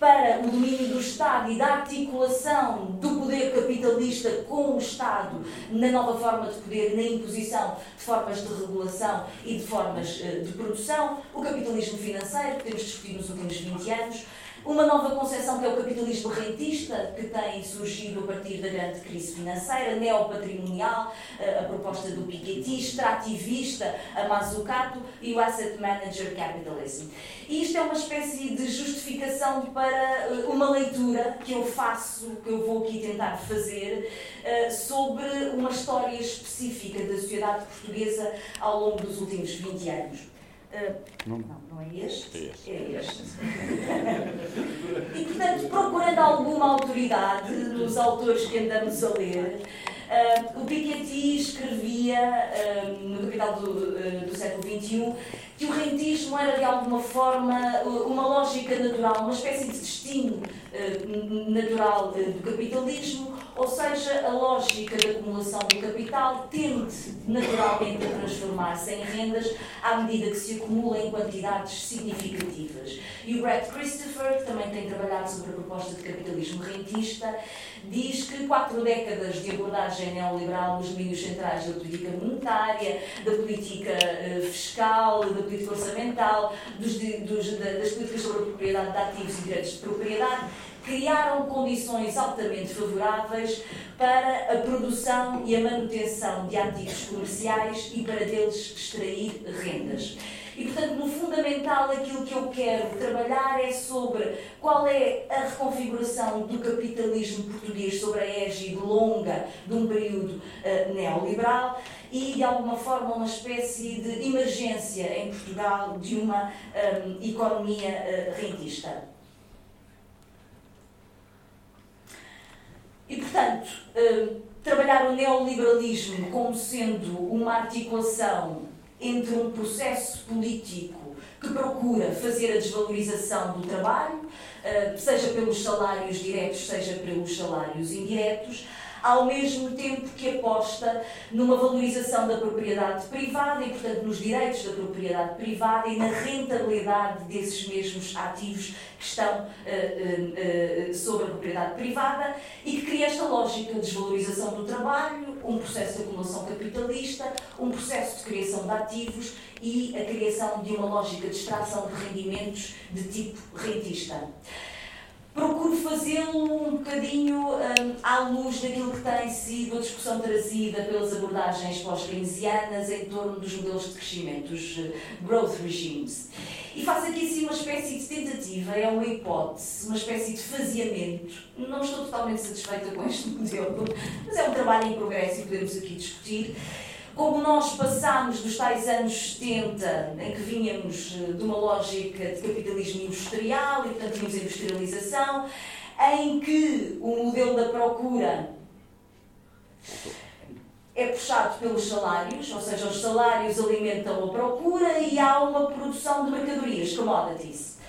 para o domínio do Estado e da articulação do poder capitalista com o Estado na nova forma de poder, na imposição de formas de regulação e de formas eh, de produção, o capitalismo financeiro, que temos discutido nos últimos 20 anos, uma nova concepção que é o capitalismo rentista, que tem surgido a partir da grande crise financeira, neopatrimonial, eh, a proposta do Piketty, extrativista, a Mazzucato e o Asset Manager Capitalism. E isto é uma espécie de justificação para eh, uma leitura que eu faço, que eu vou aqui tentar fazer, eh, sobre uma história específica da sociedade portuguesa ao longo dos últimos 20 anos. Uh, não, não é este? É este. É este. e, portanto, procurando alguma autoridade nos autores que andamos a ler, uh, o Piketty escrevia, uh, no capital do, do século XXI, que o rentismo era de alguma forma uma lógica natural, uma espécie de destino natural do capitalismo, ou seja, a lógica da acumulação do capital tende naturalmente a transformar-se em rendas à medida que se acumula em quantidades significativas. E o Brett Christopher, que também tem trabalhado sobre a proposta de capitalismo rentista, diz que quatro décadas de abordagem neoliberal nos domínios centrais da política monetária, da política fiscal, da política orçamental, dos, dos, das políticas sobre a propriedade de ativos e direitos de propriedade, criaram condições altamente favoráveis para a produção e a manutenção de ativos comerciais e para deles extrair rendas. E, portanto, no fundamental, aquilo que eu quero trabalhar é sobre qual é a reconfiguração do capitalismo português sobre a égide longa de um período uh, neoliberal e, de alguma forma, uma espécie de emergência em Portugal de uma um, eh, economia uh, rentista. E, portanto, uh, trabalhar o neoliberalismo como sendo uma articulação entre um processo político que procura fazer a desvalorização do trabalho, uh, seja pelos salários diretos, seja pelos salários indiretos, ao mesmo tempo que aposta numa valorização da propriedade privada e, portanto, nos direitos da propriedade privada e na rentabilidade desses mesmos ativos que estão uh, uh, uh, sobre a propriedade privada e que cria esta lógica de desvalorização do trabalho, um processo de acumulação capitalista, um processo de criação de ativos e a criação de uma lógica de extração de rendimentos de tipo rentista procuro fazê-lo um bocadinho um, à luz daquilo que tem sido a discussão trazida pelas abordagens pós-keynesianas em torno dos modelos de crescimento, os uh, growth regimes. E faço aqui assim uma espécie de tentativa, é uma hipótese, uma espécie de faseamento. Não estou totalmente satisfeita com este modelo, mas é um trabalho em progresso e podemos aqui discutir como nós passámos dos tais anos 70, em que vínhamos eh, de uma lógica de capitalismo industrial e, portanto, tínhamos industrialização, em que o modelo da procura é puxado pelos salários, ou seja, os salários alimentam a procura e há uma produção de mercadorias, commodities.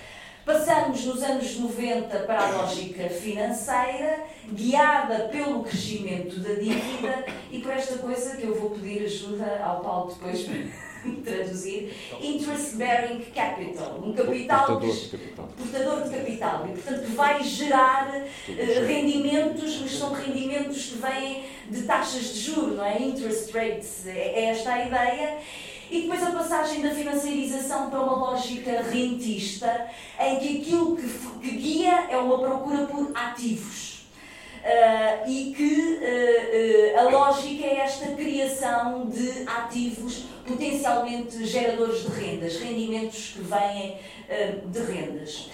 Passamos nos anos 90 para a lógica financeira, guiada pelo crescimento da dívida e por esta coisa que eu vou pedir ajuda ao Paulo depois para traduzir, interest bearing capital, um capital portador de capital, portador de capital. E portanto vai gerar uh, rendimentos, mas são rendimentos que vêm de taxas de juros, não é? Interest rates, é, é esta a ideia e depois a passagem da financiarização para uma lógica rentista, em que aquilo que, que guia é uma procura por ativos. Uh, e que uh, uh, a lógica é esta criação de ativos potencialmente geradores de rendas, rendimentos que vêm de rendas.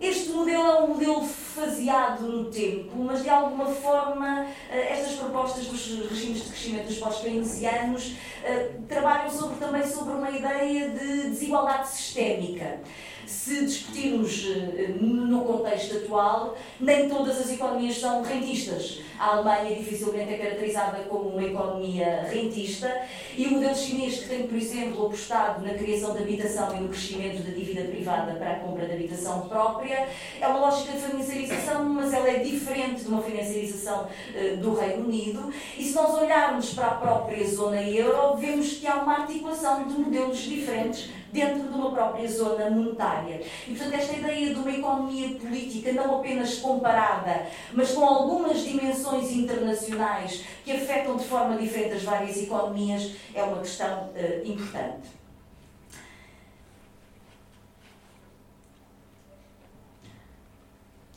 Este modelo é um modelo faseado no tempo, mas de alguma forma eh, estas propostas dos regimes de crescimento dos pós-keynesianos eh, trabalham sobre, também sobre uma ideia de desigualdade sistémica se discutirmos eh, no contexto atual, nem todas as economias são rentistas. A Alemanha dificilmente é caracterizada como uma economia rentista e o modelo chinês, que tem, por exemplo, apostado na criação de habitação e no crescimento da dívida privada para a compra de habitação própria, é uma lógica de financiarização, mas ela é diferente de uma financiarização uh, do Reino Unido. E se nós olharmos para a própria zona euro, vemos que há uma articulação de modelos diferentes dentro de uma própria zona monetária. E, portanto, esta ideia de uma economia política não apenas comparada, mas com algumas dimensões internacionais que afetam de forma diferente as várias economias, é uma questão uh, importante.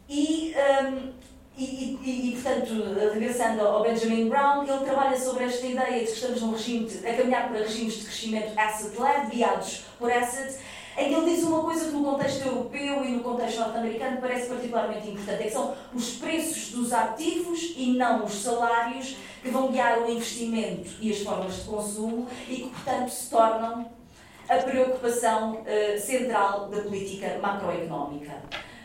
E, um, e, e, e, portanto, regressando ao Benjamin Brown, ele trabalha sobre esta ideia de que estamos num regime de, a caminhar para regimes de crescimento asset-led, guiados por assets, em que ele diz uma coisa que no contexto europeu e no contexto norte-americano parece particularmente importante, é que são os preços dos ativos e não os salários que vão guiar o investimento e as formas de consumo e que, portanto, se tornam a preocupação uh, central da política macroeconómica.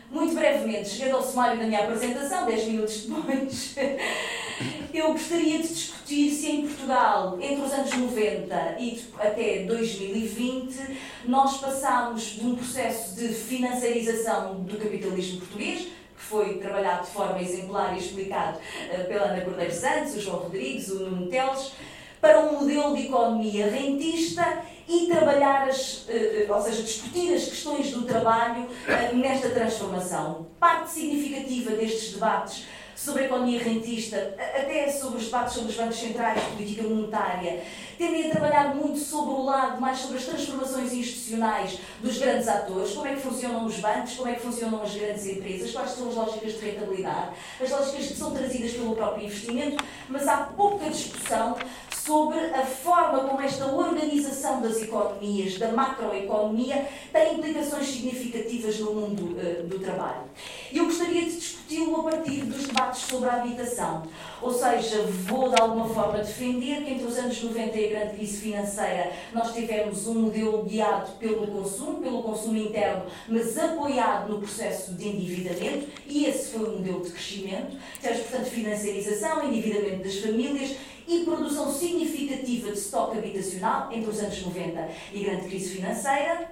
Muito brevemente, chegando ao sumário da minha apresentação, 10 minutos depois, eu gostaria de discutir se em Portugal, entre os anos 90 e até 2020, nós passámos de um processo de financiarização do capitalismo português, que foi trabalhado de forma exemplar e explicado eh, pela Ana Cordeiro Santos, o João Rodrigues, o Nuno Teles, para um modelo de economia rentista e trabalhar, as, eh, ou seja, discutir as questões do trabalho eh, nesta transformação. Parte significativa destes debates sobre a economia rentista, até sobre os debates sobre os bancos centrais, política monetária, tendem a trabalhar muito sobre o lado, mais sobre as transformações institucionais dos grandes atores, como é que funcionam os bancos, como é que funcionam as grandes empresas, quais são as lógicas de rentabilidade, as lógicas que são trazidas pelo próprio investimento, mas há pouca discussão sobre a forma como esta organização das economias, da macroeconomia, tem implicações significativas no mundo uh, do trabalho. E eu gostaria de discuti-lo a partir dos debates sobre a habitação. Ou seja, vou de alguma forma defender que entre os anos 90 e a grande crise financeira nós tivemos um modelo guiado pelo consumo, pelo consumo interno, mas apoiado no processo de endividamento, e esse foi o modelo de crescimento. Temos, portanto, financiarização, endividamento das famílias e produção significativa de estoque habitacional entre os anos 90 e grande crise financeira.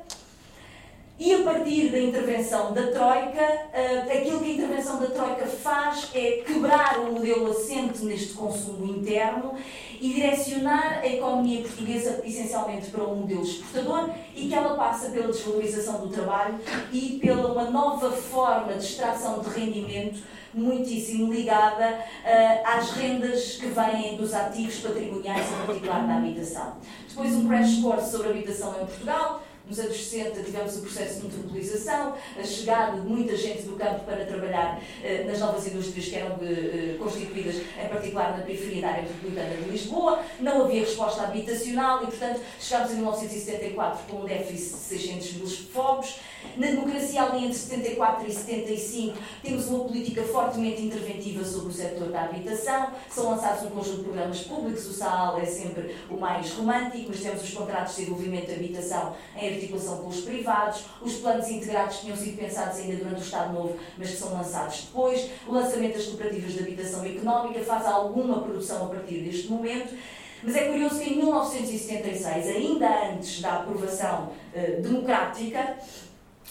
E a partir da intervenção da Troika, eh, aquilo que a intervenção da Troika faz é quebrar o modelo assente neste consumo interno e direcionar a economia portuguesa essencialmente para um modelo exportador e que ela passa pela desvalorização do trabalho e pela uma nova forma de extração de rendimento muitíssimo ligada uh, às rendas que vêm dos ativos patrimoniais, em particular da habitação. Depois um crash course sobre habitação em Portugal, nos anos 60 tivemos o processo de metropolização, a chegada de muita gente do campo para trabalhar eh, nas novas indústrias que eram de, eh, constituídas, em particular na periferia da área metropolitana de Lisboa. Não havia resposta habitacional e, portanto, chegámos em 1974 com um déficit de 600 mil fogos. Na democracia, ali entre 74 e 75, temos uma política fortemente interventiva sobre o setor da habitação. São lançados um conjunto de programas públicos, o SAAL é sempre o mais romântico, mas temos os contratos de desenvolvimento de habitação em articulação os privados, os planos integrados que tinham sido pensados ainda durante o Estado Novo, mas que são lançados depois, o lançamento das cooperativas de habitação económica faz alguma produção a partir deste momento. Mas é curioso que em 1976, ainda antes da aprovação uh, democrática,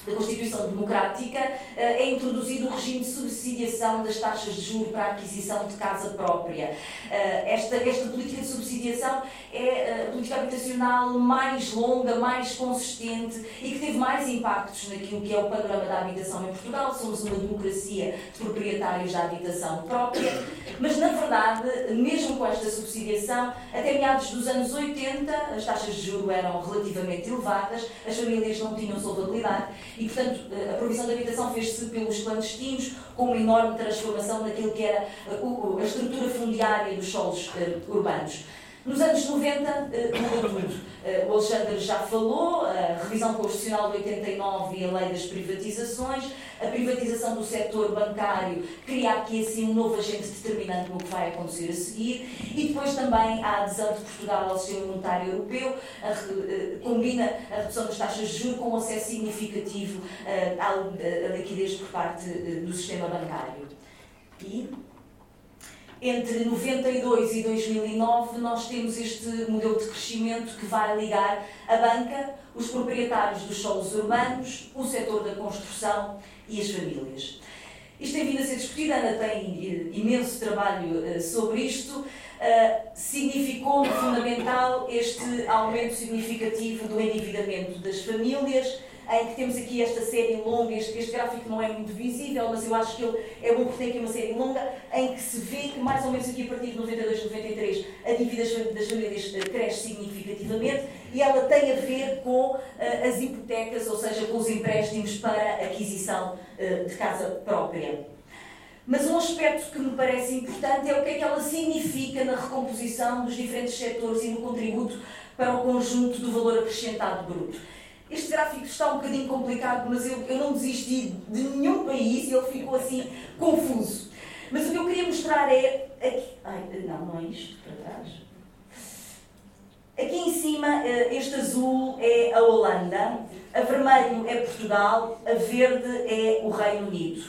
da Constituição Democrática, eh, é introduzido o regime de subsidiação das taxas de juros para a aquisição de casa própria. Eh, esta, esta política de subsidiação é eh, a política habitacional mais longa, mais consistente e que teve mais impactos naquilo que é o panorama da habitação em Portugal. Somos uma democracia de proprietários da habitação própria, mas na verdade, mesmo com esta subsidiação, até meados dos anos 80, as taxas de juros eram relativamente elevadas, as famílias não tinham solvabilidade e, portanto, a provisão de habitação fez-se pelos clandestinos, com uma enorme transformação naquilo que era a estrutura fundiária dos solos eh, urbanos. Nos anos 90 eh, mudou tudo. Eh, o Alexandre já falou, a revisão constitucional de 89 e a lei das privatizações, a privatização do setor bancário cria aqui assim um novo agente determinante no que vai acontecer a seguir e depois também a adesão de Portugal ao sistema monetário europeu a, eh, combina a redução das taxas de juros com um acesso significativo à liquidez por parte do sistema bancário. E entre 92 e 2009, nós temos este modelo de crescimento que vai ligar a banca, os proprietários dos solos urbanos, o setor da construção e as famílias. isto tem vindo a ser discutido, a Ana tem imenso trabalho sobre isto. significou fundamental este aumento significativo do endividamento das famílias em que temos aqui esta série longa, este, este, gráfico não é muito visível, mas eu acho que ele é bom porque tem aqui uma série longa, em que se vê que mais ou menos aqui a partir de 92, 93, a dívida das famílias eh, cresce significativamente e ela tem a ver com uh, as hipotecas, ou seja, com os empréstimos para aquisição uh, de casa própria. Mas um aspecto que me parece importante é o que é que ela significa na recomposição dos diferentes setores e no contributo para o conjunto do valor acrescentado bruto. Este gráfico está um bocadinho complicado, mas eu, eu não desisti de nenhum país e ele ficou assim confuso. Mas o que eu queria mostrar é. Aqui, ai, não, não é isto para trás. Aqui em cima, eh, este azul é a Holanda, a vermelho é Portugal, a verde é o Reino Unido.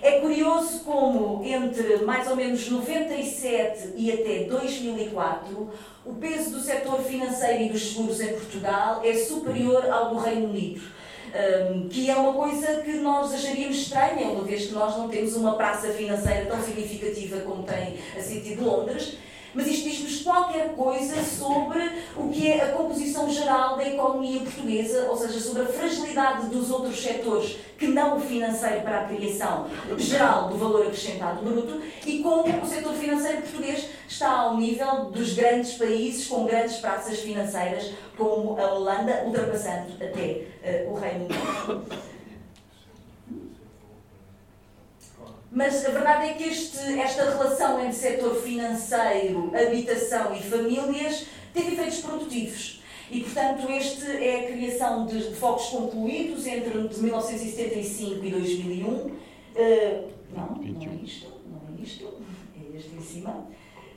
É curioso como entre mais ou menos 97 e até 2004 o peso do setor financeiro e dos seguros em Portugal é superior ao do Reino Unido. Um, que é uma coisa que nós acharíamos estranha, uma vez que nós não temos uma praça financeira tão significativa como tem a City de Londres, mas isto diz-nos qualquer coisa sobre o que é a composição geral da economia portuguesa, ou seja, sobre a fragilidade dos outros setores que não o financeiro para a criação geral do valor acrescentado bruto e como o setor financeiro português está ao nível dos grandes países com grandes praças financeiras, como a Holanda, ultrapassando até uh, o Reino Unido. Mas a verdade é que este, esta relação entre setor financeiro, habitação e famílias teve efeitos produtivos. E, portanto, este é a criação de, de focos concluídos entre 1975 e 2001. Uh, eh, não, não é isto, não é isto, é este em cima.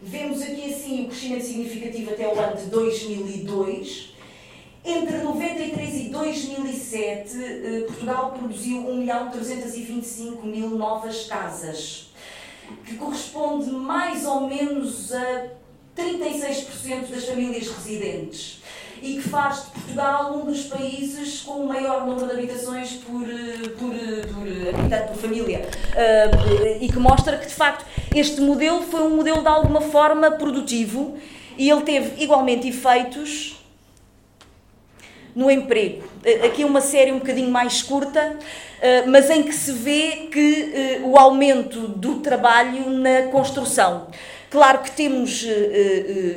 Vemos aqui, assim, o crescimento significativo até o ano de 2002. Entre 93 e 2007, eh, Portugal produziu 1 milhão 325 mil novas casas, que corresponde mais ou menos a 36% das famílias residentes e que faz de Portugal um dos países com o maior número de habitações por, eh, por, eh, por habitante, por família. e que mostra que, de facto, este modelo foi um modelo de alguma forma produtivo e ele teve igualmente efeitos no emprego. Eh, aqui uma série um bocadinho mais curta, eh, mas em que se vê que eh, o aumento do trabalho na construção. Claro que temos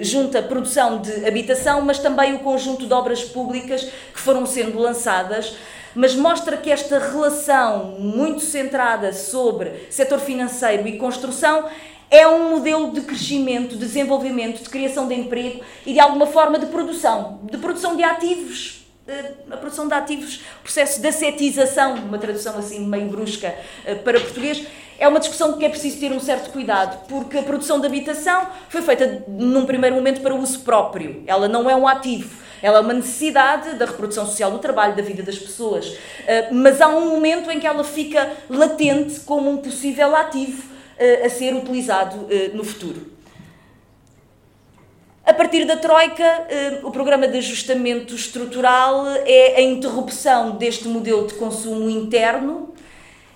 junto a produção de habitação, mas também o conjunto de obras públicas que foram sendo lançadas, mas mostra que esta relação muito centrada sobre setor financeiro e construção é um modelo de crescimento, de desenvolvimento, de criação de emprego e de alguma forma de produção, de produção de ativos a produção de ativos, processo de assetização, uma tradução assim meio brusca eh, para português, é uma discussão que é preciso ter um certo cuidado, porque a produção de habitação foi feita num primeiro momento para uso próprio, ela não é um ativo. Ela é uma necessidade da reprodução social do trabalho, da vida das pessoas. Eh, mas há um momento em que ela fica latente como um possível ativo eh, a ser utilizado no futuro. A partir da Troika, eh, o programa de ajustamento estrutural é a interrupção deste modelo de consumo interno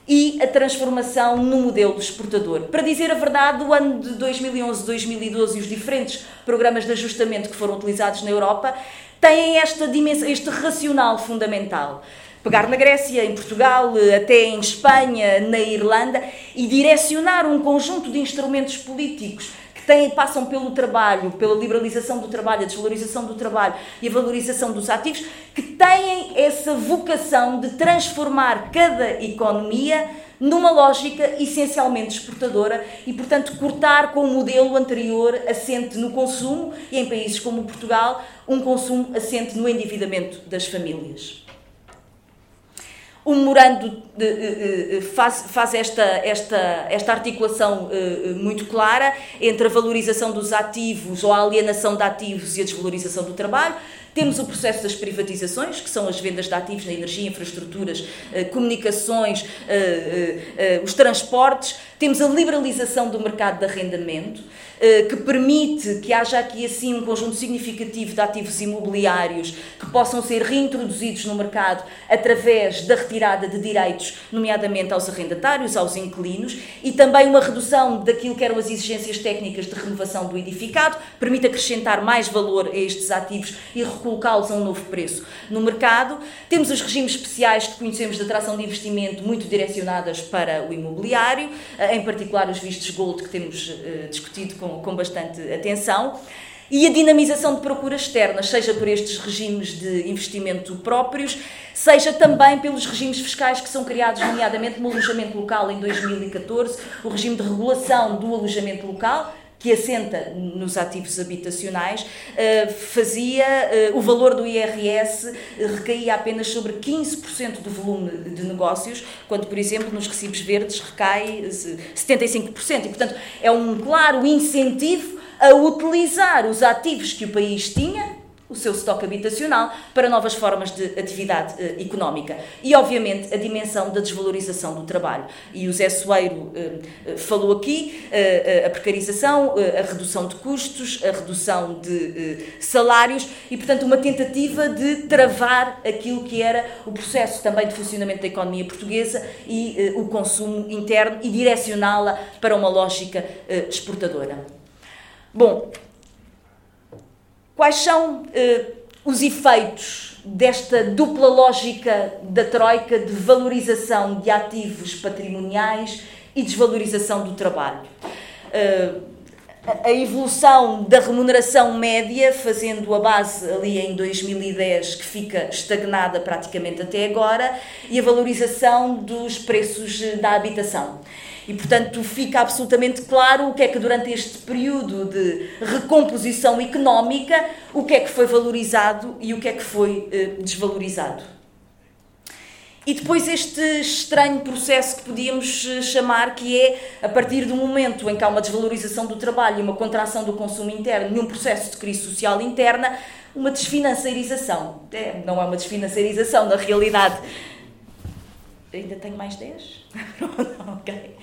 e a transformação no modelo exportador. Para dizer a verdade, o ano de 2011, 2012 e os diferentes programas de ajustamento que foram utilizados na Europa têm esta dimensão, este racional fundamental pegar na Grécia, em Portugal, até em Espanha, na Irlanda e direcionar um conjunto de instrumentos políticos têm, passam pelo trabalho, pela liberalização do trabalho, a desvalorização do trabalho e a valorização dos ativos, que têm essa vocação de transformar cada economia numa lógica essencialmente exportadora e, portanto, cortar com o modelo anterior assente no consumo e, em países como Portugal, um consumo assente no endividamento das famílias. O memorando de, eh, eh, faz, faz esta, esta, esta articulação eh, muito clara entre a valorização dos ativos ou a alienação de ativos e a desvalorização do trabalho. Temos o processo das privatizações, que são as vendas de ativos na energia, infraestruturas, eh, comunicações, eh, eh, os transportes. Temos a liberalização do mercado de arrendamento. Eh, que permite que haja aqui assim um conjunto significativo de ativos imobiliários que possam ser reintroduzidos no mercado através da retirada de direitos, nomeadamente aos arrendatários, aos inquilinos, e também uma redução daquilo que eram as exigências técnicas de renovação do edificado, permite acrescentar mais valor a estes ativos e recolocá-los a um novo preço no mercado. Temos os regimes especiais que conhecemos de atração de investimento muito direcionadas para o imobiliário, eh, em particular os vistos gold que temos eh, discutido com com, com bastante atenção. E a dinamização de procuras externas, seja por estes regimes de investimento próprios, seja também pelos regimes fiscais que são criados, nomeadamente no alojamento local em 2014, o regime de regulação do alojamento local, que assenta nos ativos habitacionais, eh, fazia eh, o valor do IRS recaía apenas sobre 15% do volume de negócios, quando, por exemplo, nos recibos verdes recai 75%. E, portanto, é um claro incentivo a utilizar os ativos que o país tinha o seu estoque habitacional para novas formas de atividade eh, económica. E, obviamente, a dimensão da desvalorização do trabalho. E o Zé Soeiro eh, eh falou aqui, a precarização, a redução de custos, a redução de salários e, portanto, uma tentativa de travar aquilo que era o processo também de funcionamento da economia portuguesa e o consumo interno e direcioná-la para uma lógica exportadora. Bom, Quais são eh, os efeitos desta dupla lógica da Troika de valorização de ativos patrimoniais e desvalorização do trabalho? Uh, a evolução da remuneração média, fazendo a base ali em 2010, que fica estagnada praticamente até agora, e a valorização dos preços da habitação. E, portanto, fica absolutamente claro o que é que durante este período de recomposição económica, o que é que foi valorizado e o que é que foi eh, desvalorizado. E depois este estranho processo que podíamos eh, chamar que é, a partir do momento em que há uma desvalorização do trabalho e uma contração do consumo interno num processo de crise social interna, uma desfinanceirização. É, não é uma desfinanceirização, na realidade. Ainda tenho mais 10? ok.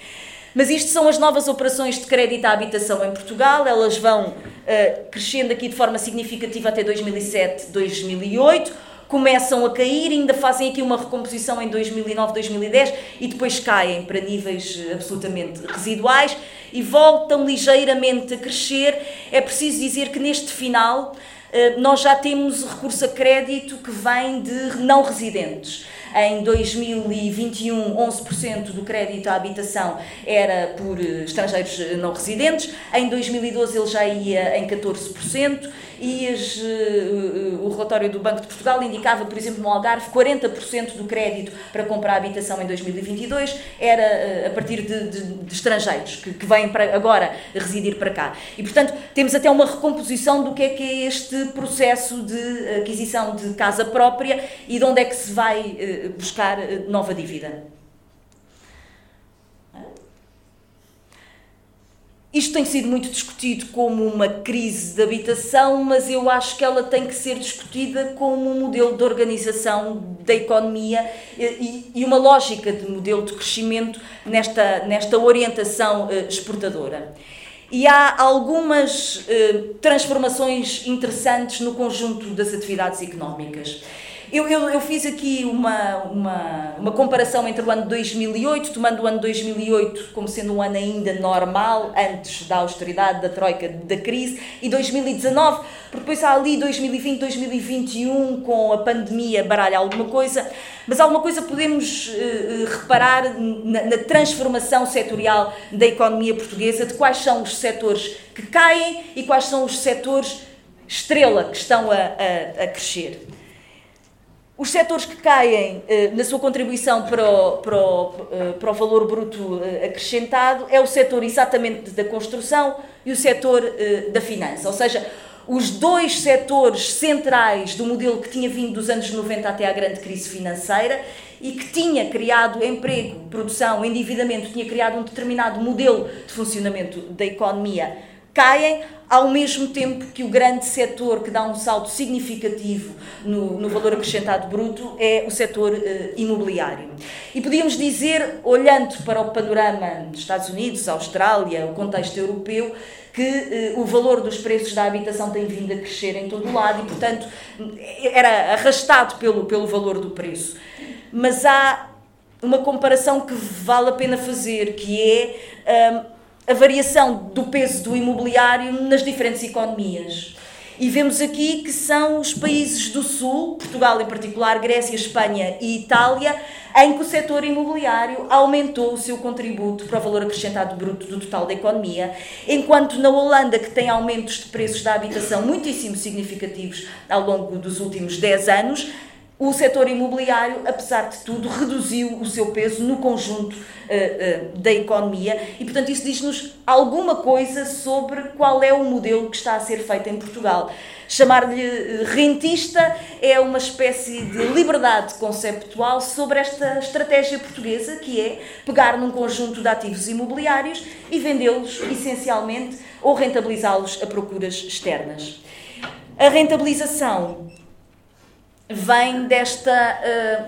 Mas isto são as novas operações de crédito à habitação em Portugal, elas vão uh, crescendo aqui de forma significativa até 2007, 2008, começam a cair, ainda fazem aqui uma recomposição em 2009, 2010 e depois caem para níveis eh, absolutamente residuais e voltam ligeiramente a crescer. É preciso dizer que neste final eh, nós já temos recurso a crédito que vem de não residentes. Em 2021, 11% do crédito à habitação era por eh, estrangeiros eh, não residentes. Em 2012 ele já ia em 14% e as, uh, o relatório do Banco de Portugal indicava, por exemplo, no Algarve, 40% do crédito para comprar habitação em 2022 era uh, a partir de, de, de estrangeiros que, que, vêm para agora residir para cá. E, portanto, temos até uma recomposição do que é que é este processo de aquisição de casa própria e de onde é que se vai buscar nova dívida. Isto tem sido muito discutido como uma crise de habitação, mas eu acho que ela tem que ser discutida como um modelo de organização da economia e, uma lógica de modelo de crescimento nesta, nesta orientação eh, exportadora. E há algumas eh, transformações interessantes no conjunto das atividades económicas. Eu, eu, eu, fiz aqui uma, uma, uma comparação entre o ano de 2008, tomando o ano de 2008 como sendo um ano ainda normal, antes da austeridade, da troika, da crise, e 2019, porque depois há ali 2020, 2021, com a pandemia, baralha alguma coisa, mas alguma coisa podemos uh, reparar na, na transformação setorial da economia portuguesa, de quais são os setores que caem e quais são os setores estrela que estão a, a, a crescer. Os setores que caem eh, na sua contribuição para o, para, o, eh, para o valor bruto eh, acrescentado é o setor exatamente da construção e o setor da finança. Ou seja, os dois setores centrais do modelo que tinha vindo dos anos 90 até à grande crise financeira e que tinha criado emprego, produção, endividamento, tinha criado um determinado modelo de funcionamento da economia caem ao mesmo tempo que o grande setor que dá um salto significativo no, no valor acrescentado bruto é o setor uh, imobiliário. E podíamos dizer, olhando para o panorama dos Estados Unidos, Austrália, o contexto europeu, que uh, o valor dos preços da habitação tem vindo a crescer em todo o lado e, portanto, era arrastado pelo, pelo valor do preço. Mas há uma comparação que vale a pena fazer, que é um, a variação do peso do imobiliário nas diferentes economias. E vemos aqui que são os países do Sul, Portugal em particular, Grécia, Espanha e Itália, em que o setor imobiliário aumentou o seu contributo para o valor acrescentado bruto do total da economia, enquanto na Holanda, que tem aumentos de preços da habitação muitíssimo significativos ao longo dos últimos 10 anos, o setor imobiliário, apesar de tudo, reduziu o seu peso no conjunto uh, uh, da economia e, portanto, isso diz-nos alguma coisa sobre qual é o modelo que está a ser feito em Portugal. Chamar-lhe eh, rentista é uma espécie de liberdade conceptual sobre esta estratégia portuguesa, que é pegar num conjunto de ativos imobiliários e vendê-los essencialmente ou rentabilizá-los a procuras externas. A rentabilização vem desta,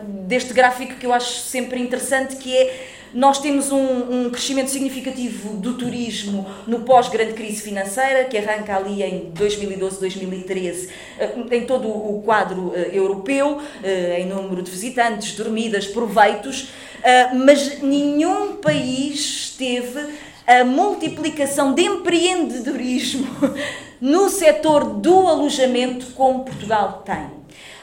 uh, deste gráfico que eu acho sempre interessante, que é nós temos um, um crescimento significativo do turismo no pós-grande crise financeira, que arranca ali em 2012, 2013, uh, em todo o quadro uh, europeu, em número de visitantes, dormidas, proveitos, mas nenhum país teve a multiplicação de empreendedorismo no setor do alojamento como Portugal tem.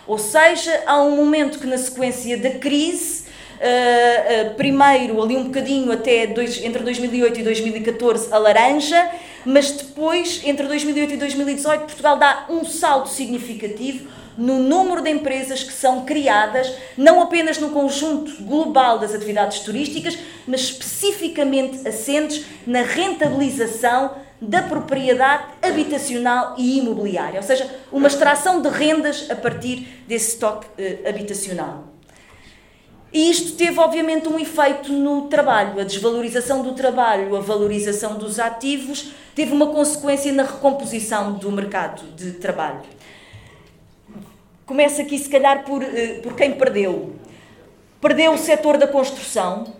Ou seja, há um momento que na sequência da crise, uh, uh, primeiro ali um bocadinho até entre 2008 e 2014 a laranja, mas depois entre 2008 e 2018 Portugal dá um salto significativo no número de empresas que são criadas, não apenas no conjunto global das atividades turísticas, mas especificamente assentes na rentabilização da propriedade habitacional e imobiliária, ou seja, uma extração de rendas a partir desse estoque eh, habitacional. E isto teve, obviamente, um efeito no trabalho. A desvalorização do trabalho, a valorização dos ativos, teve uma consequência na recomposição do mercado de trabalho. Começa aqui, se calhar, por, eh, por quem perdeu. Perdeu o setor da construção,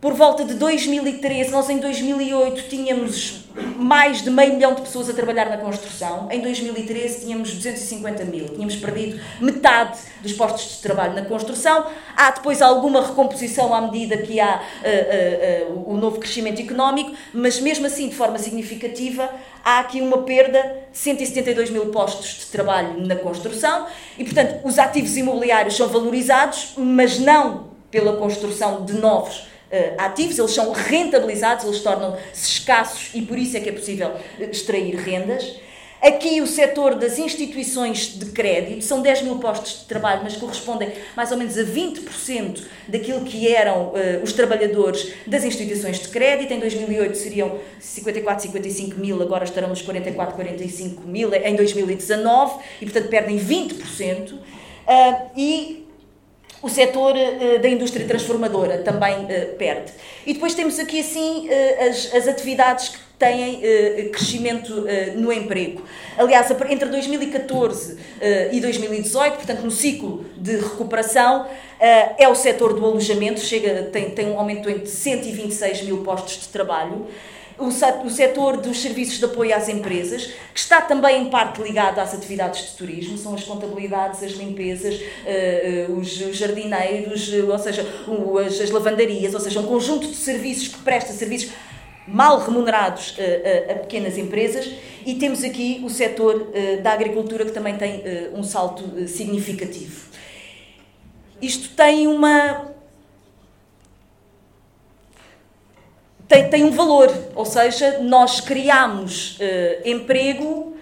por volta de 2013, nós em 2008 tínhamos mais de meio milhão de pessoas a trabalhar na construção. Em 2013 tínhamos 250 mil. Tínhamos perdido metade dos postos de trabalho na construção. Há depois alguma recomposição à medida que há uh, uh, uh, o novo crescimento económico, mas mesmo assim, de forma significativa, há aqui uma perda de 172 mil postos de trabalho na construção. E, portanto, os ativos imobiliários são valorizados, mas não pela construção de novos ativos, eles são rentabilizados, eles tornam-se escassos e por isso é que é possível eh, extrair rendas. Aqui o setor das instituições de crédito, são 10 mil postos de trabalho, mas correspondem mais ou menos a 20% daquilo que eram uh, os trabalhadores das instituições de crédito. Em 2008 seriam 54, 55 mil, agora estarão nos 44, 45 mil em 2019 e, portanto, perdem 20%. Uh, e o setor uh, da indústria transformadora também uh, perde. E depois temos aqui, assim, uh, as, as atividades que têm crescimento no emprego. Aliás, entre 2014 e 2018, portanto, no ciclo de recuperação, é o setor do alojamento, chega, tem, tem um aumento de 126 mil postos de trabalho o setor dos serviços de apoio às empresas, que está também em parte ligado às atividades de turismo, são as contabilidades, as limpezas, uh, uh, os jardineiros, uh, ou seja, as lavandarias, ou seja, um conjunto de serviços que presta serviços mal remunerados a pequenas empresas e temos aqui o setor da agricultura que também tem um salto significativo. Isto tem uma tem, tem um valor, ou seja, nós criamos uh, emprego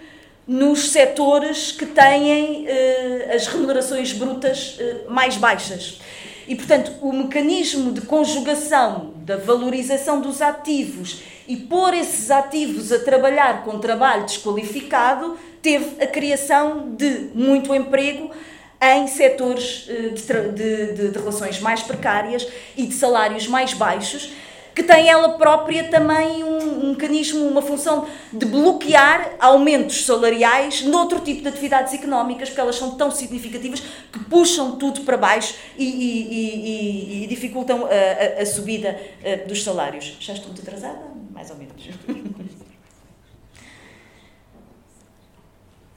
nos setores que têm uh, as remunerações brutas uh, mais baixas. E, portanto, o mecanismo de conjugação da valorização dos ativos e pôr esses ativos a trabalhar com trabalho desqualificado teve a criação de muito emprego em setores de, de, de, de relações mais precárias e de salários mais baixos que tem ela própria também um, um, mecanismo, uma função de bloquear aumentos salariais noutro tipo de atividades económicas, porque elas são tão significativas que puxam tudo para baixo e, e, e, e dificultam a, a, a subida eh, dos salários. Já estou muito atrasada? Mais ou menos.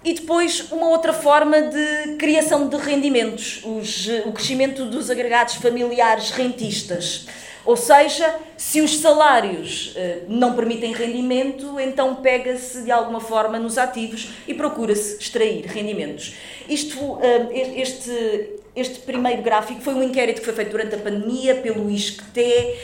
E depois uma outra forma de criação de rendimentos, os, o crescimento dos agregados familiares rentistas. Ou seja, se os salários uh, não permitem rendimento, então pega-se de alguma forma nos ativos e procura-se extrair rendimentos. Isto, uh, este, este primeiro gráfico foi um inquérito que foi feito durante a pandemia pelo ISCTE,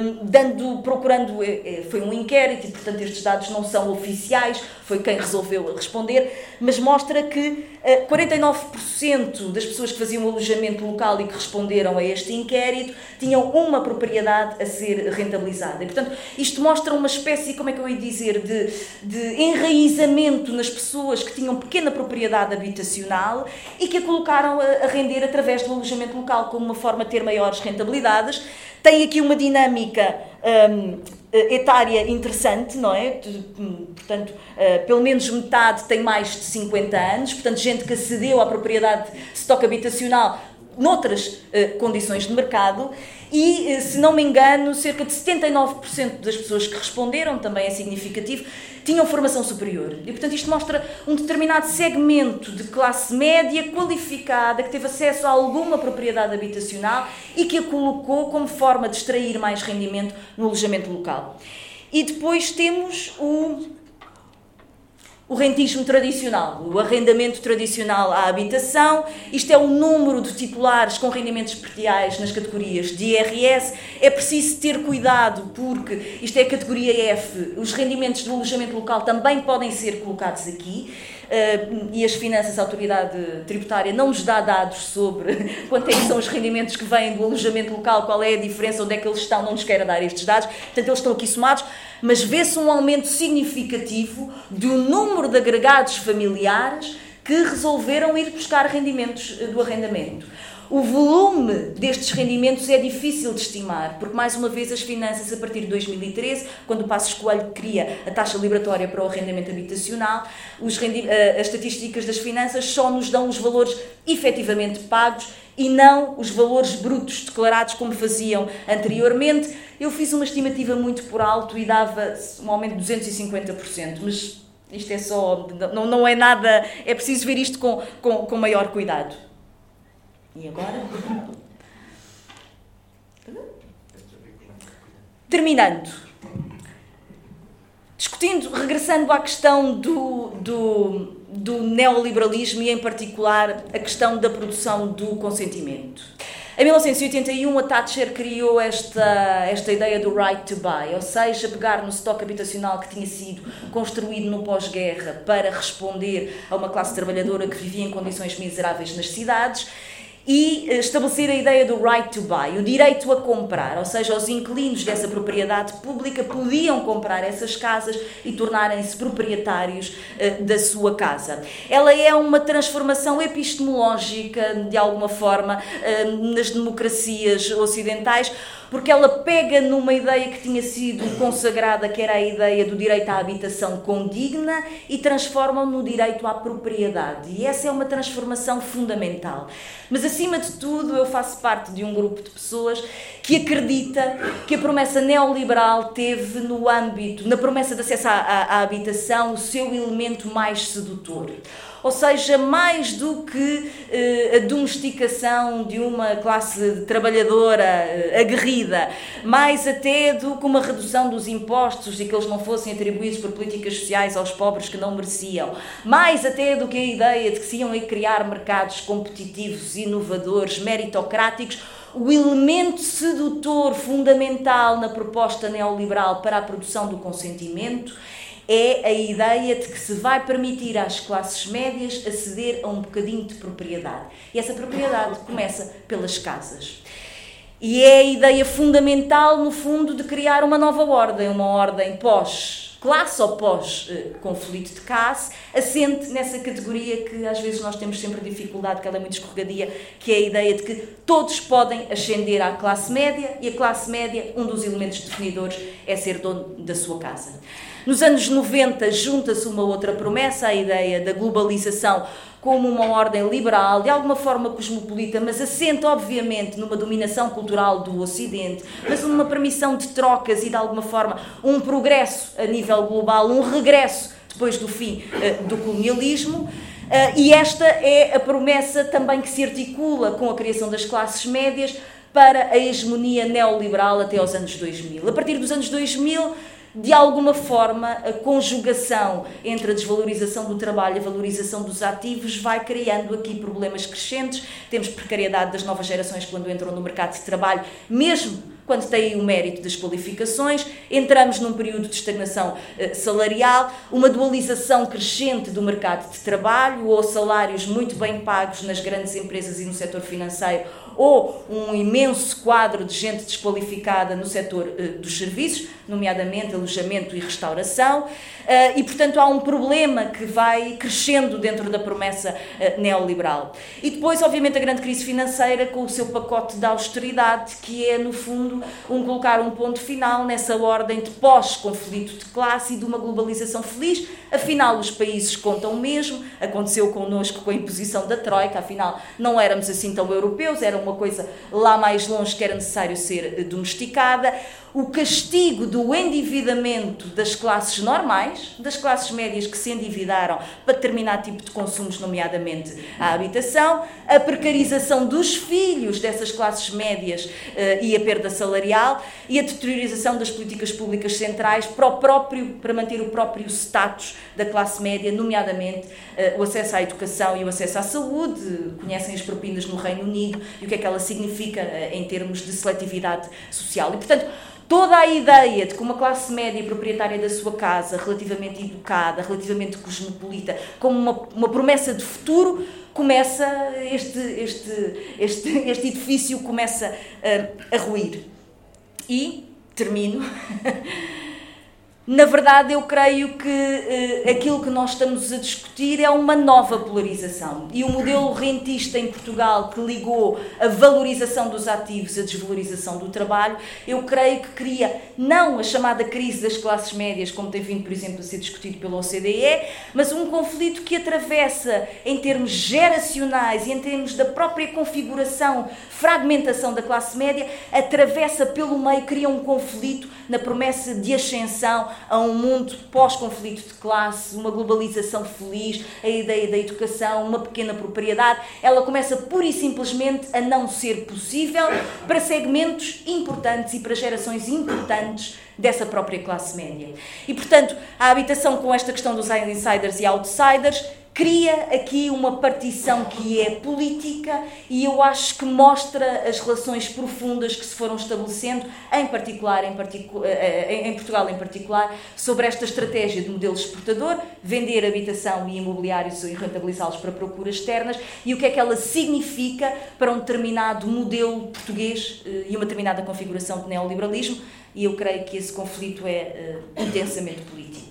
um, dando, procurando, eh, eh, foi um inquérito e, portanto, estes dados não são oficiais, foi quem resolveu responder, mas mostra que uh, 49% das pessoas que faziam alojamento local e que responderam a este inquérito tinham uma propriedade a ser rentabilizada. E, portanto, isto mostra uma espécie, como é que eu ia dizer, de, de enraizamento nas pessoas que tinham pequena propriedade habitacional e que a colocaram a, a render através do alojamento local como uma forma de ter maiores rentabilidades. Tem aqui uma dinâmica um, etária interessante, não é? Portanto, uh, pelo menos metade tem mais de 50 anos, portanto, gente que acedeu à propriedade de estoque habitacional noutras uh, condições de mercado e, uh, se não me engano, cerca de 79% das pessoas que responderam, também é significativo, tinham formação superior. E, portanto, isto mostra um determinado segmento de classe média qualificada que teve acesso a alguma propriedade habitacional e que a colocou como forma de extrair mais rendimento no alojamento local. E depois temos o o rentismo tradicional, o arrendamento tradicional à habitação. Isto é o número de titulares com rendimentos prediais nas categorias de IRS. É preciso ter cuidado porque isto é a categoria F. Os rendimentos do alojamento local também podem ser colocados aqui. Uh, e as finanças, a autoridade tributária não nos dá dados sobre quanto é que são os rendimentos que vêm do alojamento local, qual é a diferença, onde é que eles estão, não nos quer dar estes dados, portanto eles estão aqui somados, mas vê-se um aumento significativo do número de agregados familiares que resolveram ir buscar rendimentos eh, do arrendamento. O volume destes rendimentos é difícil de estimar, porque, mais uma vez, as finanças, a partir de 2013, quando o Passos Coelho cria a taxa liberatória para o arrendamento habitacional, eh, as estatísticas das finanças só nos dão os valores efetivamente pagos e não os valores brutos declarados como faziam anteriormente. Eu fiz uma estimativa muito por alto e dava um aumento de 250%, mas isto é só. Não, não é nada. É preciso ver isto com, com, com maior cuidado. E agora? Terminando. Discutindo, regressando à questão do, do, do neoliberalismo e, em particular, a questão da produção do consentimento. Em 1981, a Thatcher criou esta, esta ideia do right to buy, ou seja, pegar no estoque habitacional que tinha sido construído no pós-guerra para responder a uma classe trabalhadora que vivia em condições miseráveis nas cidades e eh, estabelecer a ideia do right to buy, o direito a comprar, ou seja, os inquilinos dessa propriedade pública podiam comprar essas casas e tornarem-se proprietários uh, da sua casa. Ela é uma transformação epistemológica, de alguma forma, uh, nas democracias ocidentais porque ela pega numa ideia que tinha sido consagrada, que era a ideia do direito à habitação condigna, e transforma no direito à propriedade. E essa é uma transformação fundamental. Mas, acima de tudo, eu faço parte de um grupo de pessoas que acredita que a promessa neoliberal teve no âmbito, na promessa de acesso à, à, à habitação, o seu elemento mais sedutor ou seja, mais do que eh, a domesticação de uma classe trabalhadora eh, aguerrida, mais até do que uma redução dos impostos e que eles não fossem atribuídos por políticas sociais aos pobres que não mereciam, mais até do que a ideia de que se iam criar mercados competitivos, inovadores, meritocráticos, o elemento sedutor fundamental na proposta neoliberal para a produção do consentimento é a ideia de que se vai permitir às classes médias aceder a um bocadinho de propriedade. E essa propriedade começa pelas casas. E é a ideia fundamental, no fundo, de criar uma nova ordem, uma ordem pós-classe ou pós-conflito de classe, assente nessa categoria que às vezes nós temos sempre dificuldade, que ela é muito escorregadia, que é a ideia de que todos podem ascender à classe média e a classe média, um dos elementos definidores, é ser dono da sua casa. Nos anos 90 junta-se uma outra promessa, a ideia da globalização como uma ordem liberal, de alguma forma cosmopolita, mas assente, obviamente, numa dominação cultural do Ocidente, mas numa permissão de trocas e, de alguma forma, um progresso a nível global, um regresso depois do fim uh, do colonialismo. Uh, e esta é a promessa também que se articula com a criação das classes médias para a hegemonia neoliberal até aos anos 2000. A partir dos anos 2000, de alguma forma, a conjugação entre a desvalorização do trabalho e a valorização dos ativos vai criando aqui problemas crescentes. Temos precariedade das novas gerações quando entram no mercado de trabalho, mesmo quando têm o mérito das qualificações, entramos num período de estagnação eh, salarial, uma dualização crescente do mercado de trabalho, ou salários muito bem pagos nas grandes empresas e no setor financeiro, ou um imenso quadro de gente desqualificada no setor eh, dos serviços, nomeadamente alojamento e restauração, eh, e portanto há um problema que vai crescendo dentro da promessa neoliberal. E depois, obviamente, a grande crise financeira com o seu pacote de austeridade, que é, no fundo, um colocar um ponto final nessa ordem de pós-conflito de classe e de uma globalização feliz. Afinal, os países contam mesmo, aconteceu connosco com a imposição da Troika, afinal, não éramos assim tão europeus, era uma coisa lá mais longe que era necessário ser domesticada o castigo do endividamento das classes normais, das classes médias que se endividaram para determinado tipo de consumos, nomeadamente a habitação, a precarização dos filhos dessas classes médias uh, e a perda salarial e a deteriorização das políticas públicas centrais para, o próprio, para manter o próprio status da classe média, nomeadamente uh, o acesso à educação e o acesso à saúde. Conhecem as propinas no Reino Unido e o que é que ela significa uh, em termos de seletividade social. E, portanto, toda a ideia de que uma classe média proprietária da sua casa, relativamente educada, relativamente cosmopolita, como uma, uma promessa de futuro, começa, este, este, este, este edifício começa a, a ruir. E, termino, Na verdade, eu creio que uh, aquilo que nós estamos a discutir é uma nova polarização. E o modelo rentista em Portugal, que ligou a valorização dos ativos à desvalorização do trabalho, eu creio que cria não a chamada crise das classes médias, como tem vindo, por exemplo, a ser discutido pela OCDE, mas um conflito que atravessa, em termos geracionais e em termos da própria configuração, fragmentação da classe média, atravessa pelo meio, cria um conflito na promessa de ascensão a um mundo pós-conflito de classe, uma globalização feliz, a ideia da educação, uma pequena propriedade, ela começa pura e simplesmente a não ser possível para segmentos importantes e para gerações importantes dessa própria classe média. E, portanto, a habitação com esta questão dos insiders e outsiders cria aqui uma partição que é política e eu acho que mostra as relações profundas que se foram estabelecendo, em particular, em, particu eh, eh, em Portugal em particular, sobre esta estratégia de modelo exportador, vender habitação e imobiliários e rentabilizá-los para procuras externas e o que é que ela significa para um determinado modelo português eh, e uma determinada configuração de neoliberalismo e eu creio que esse conflito é uh, intensamente político.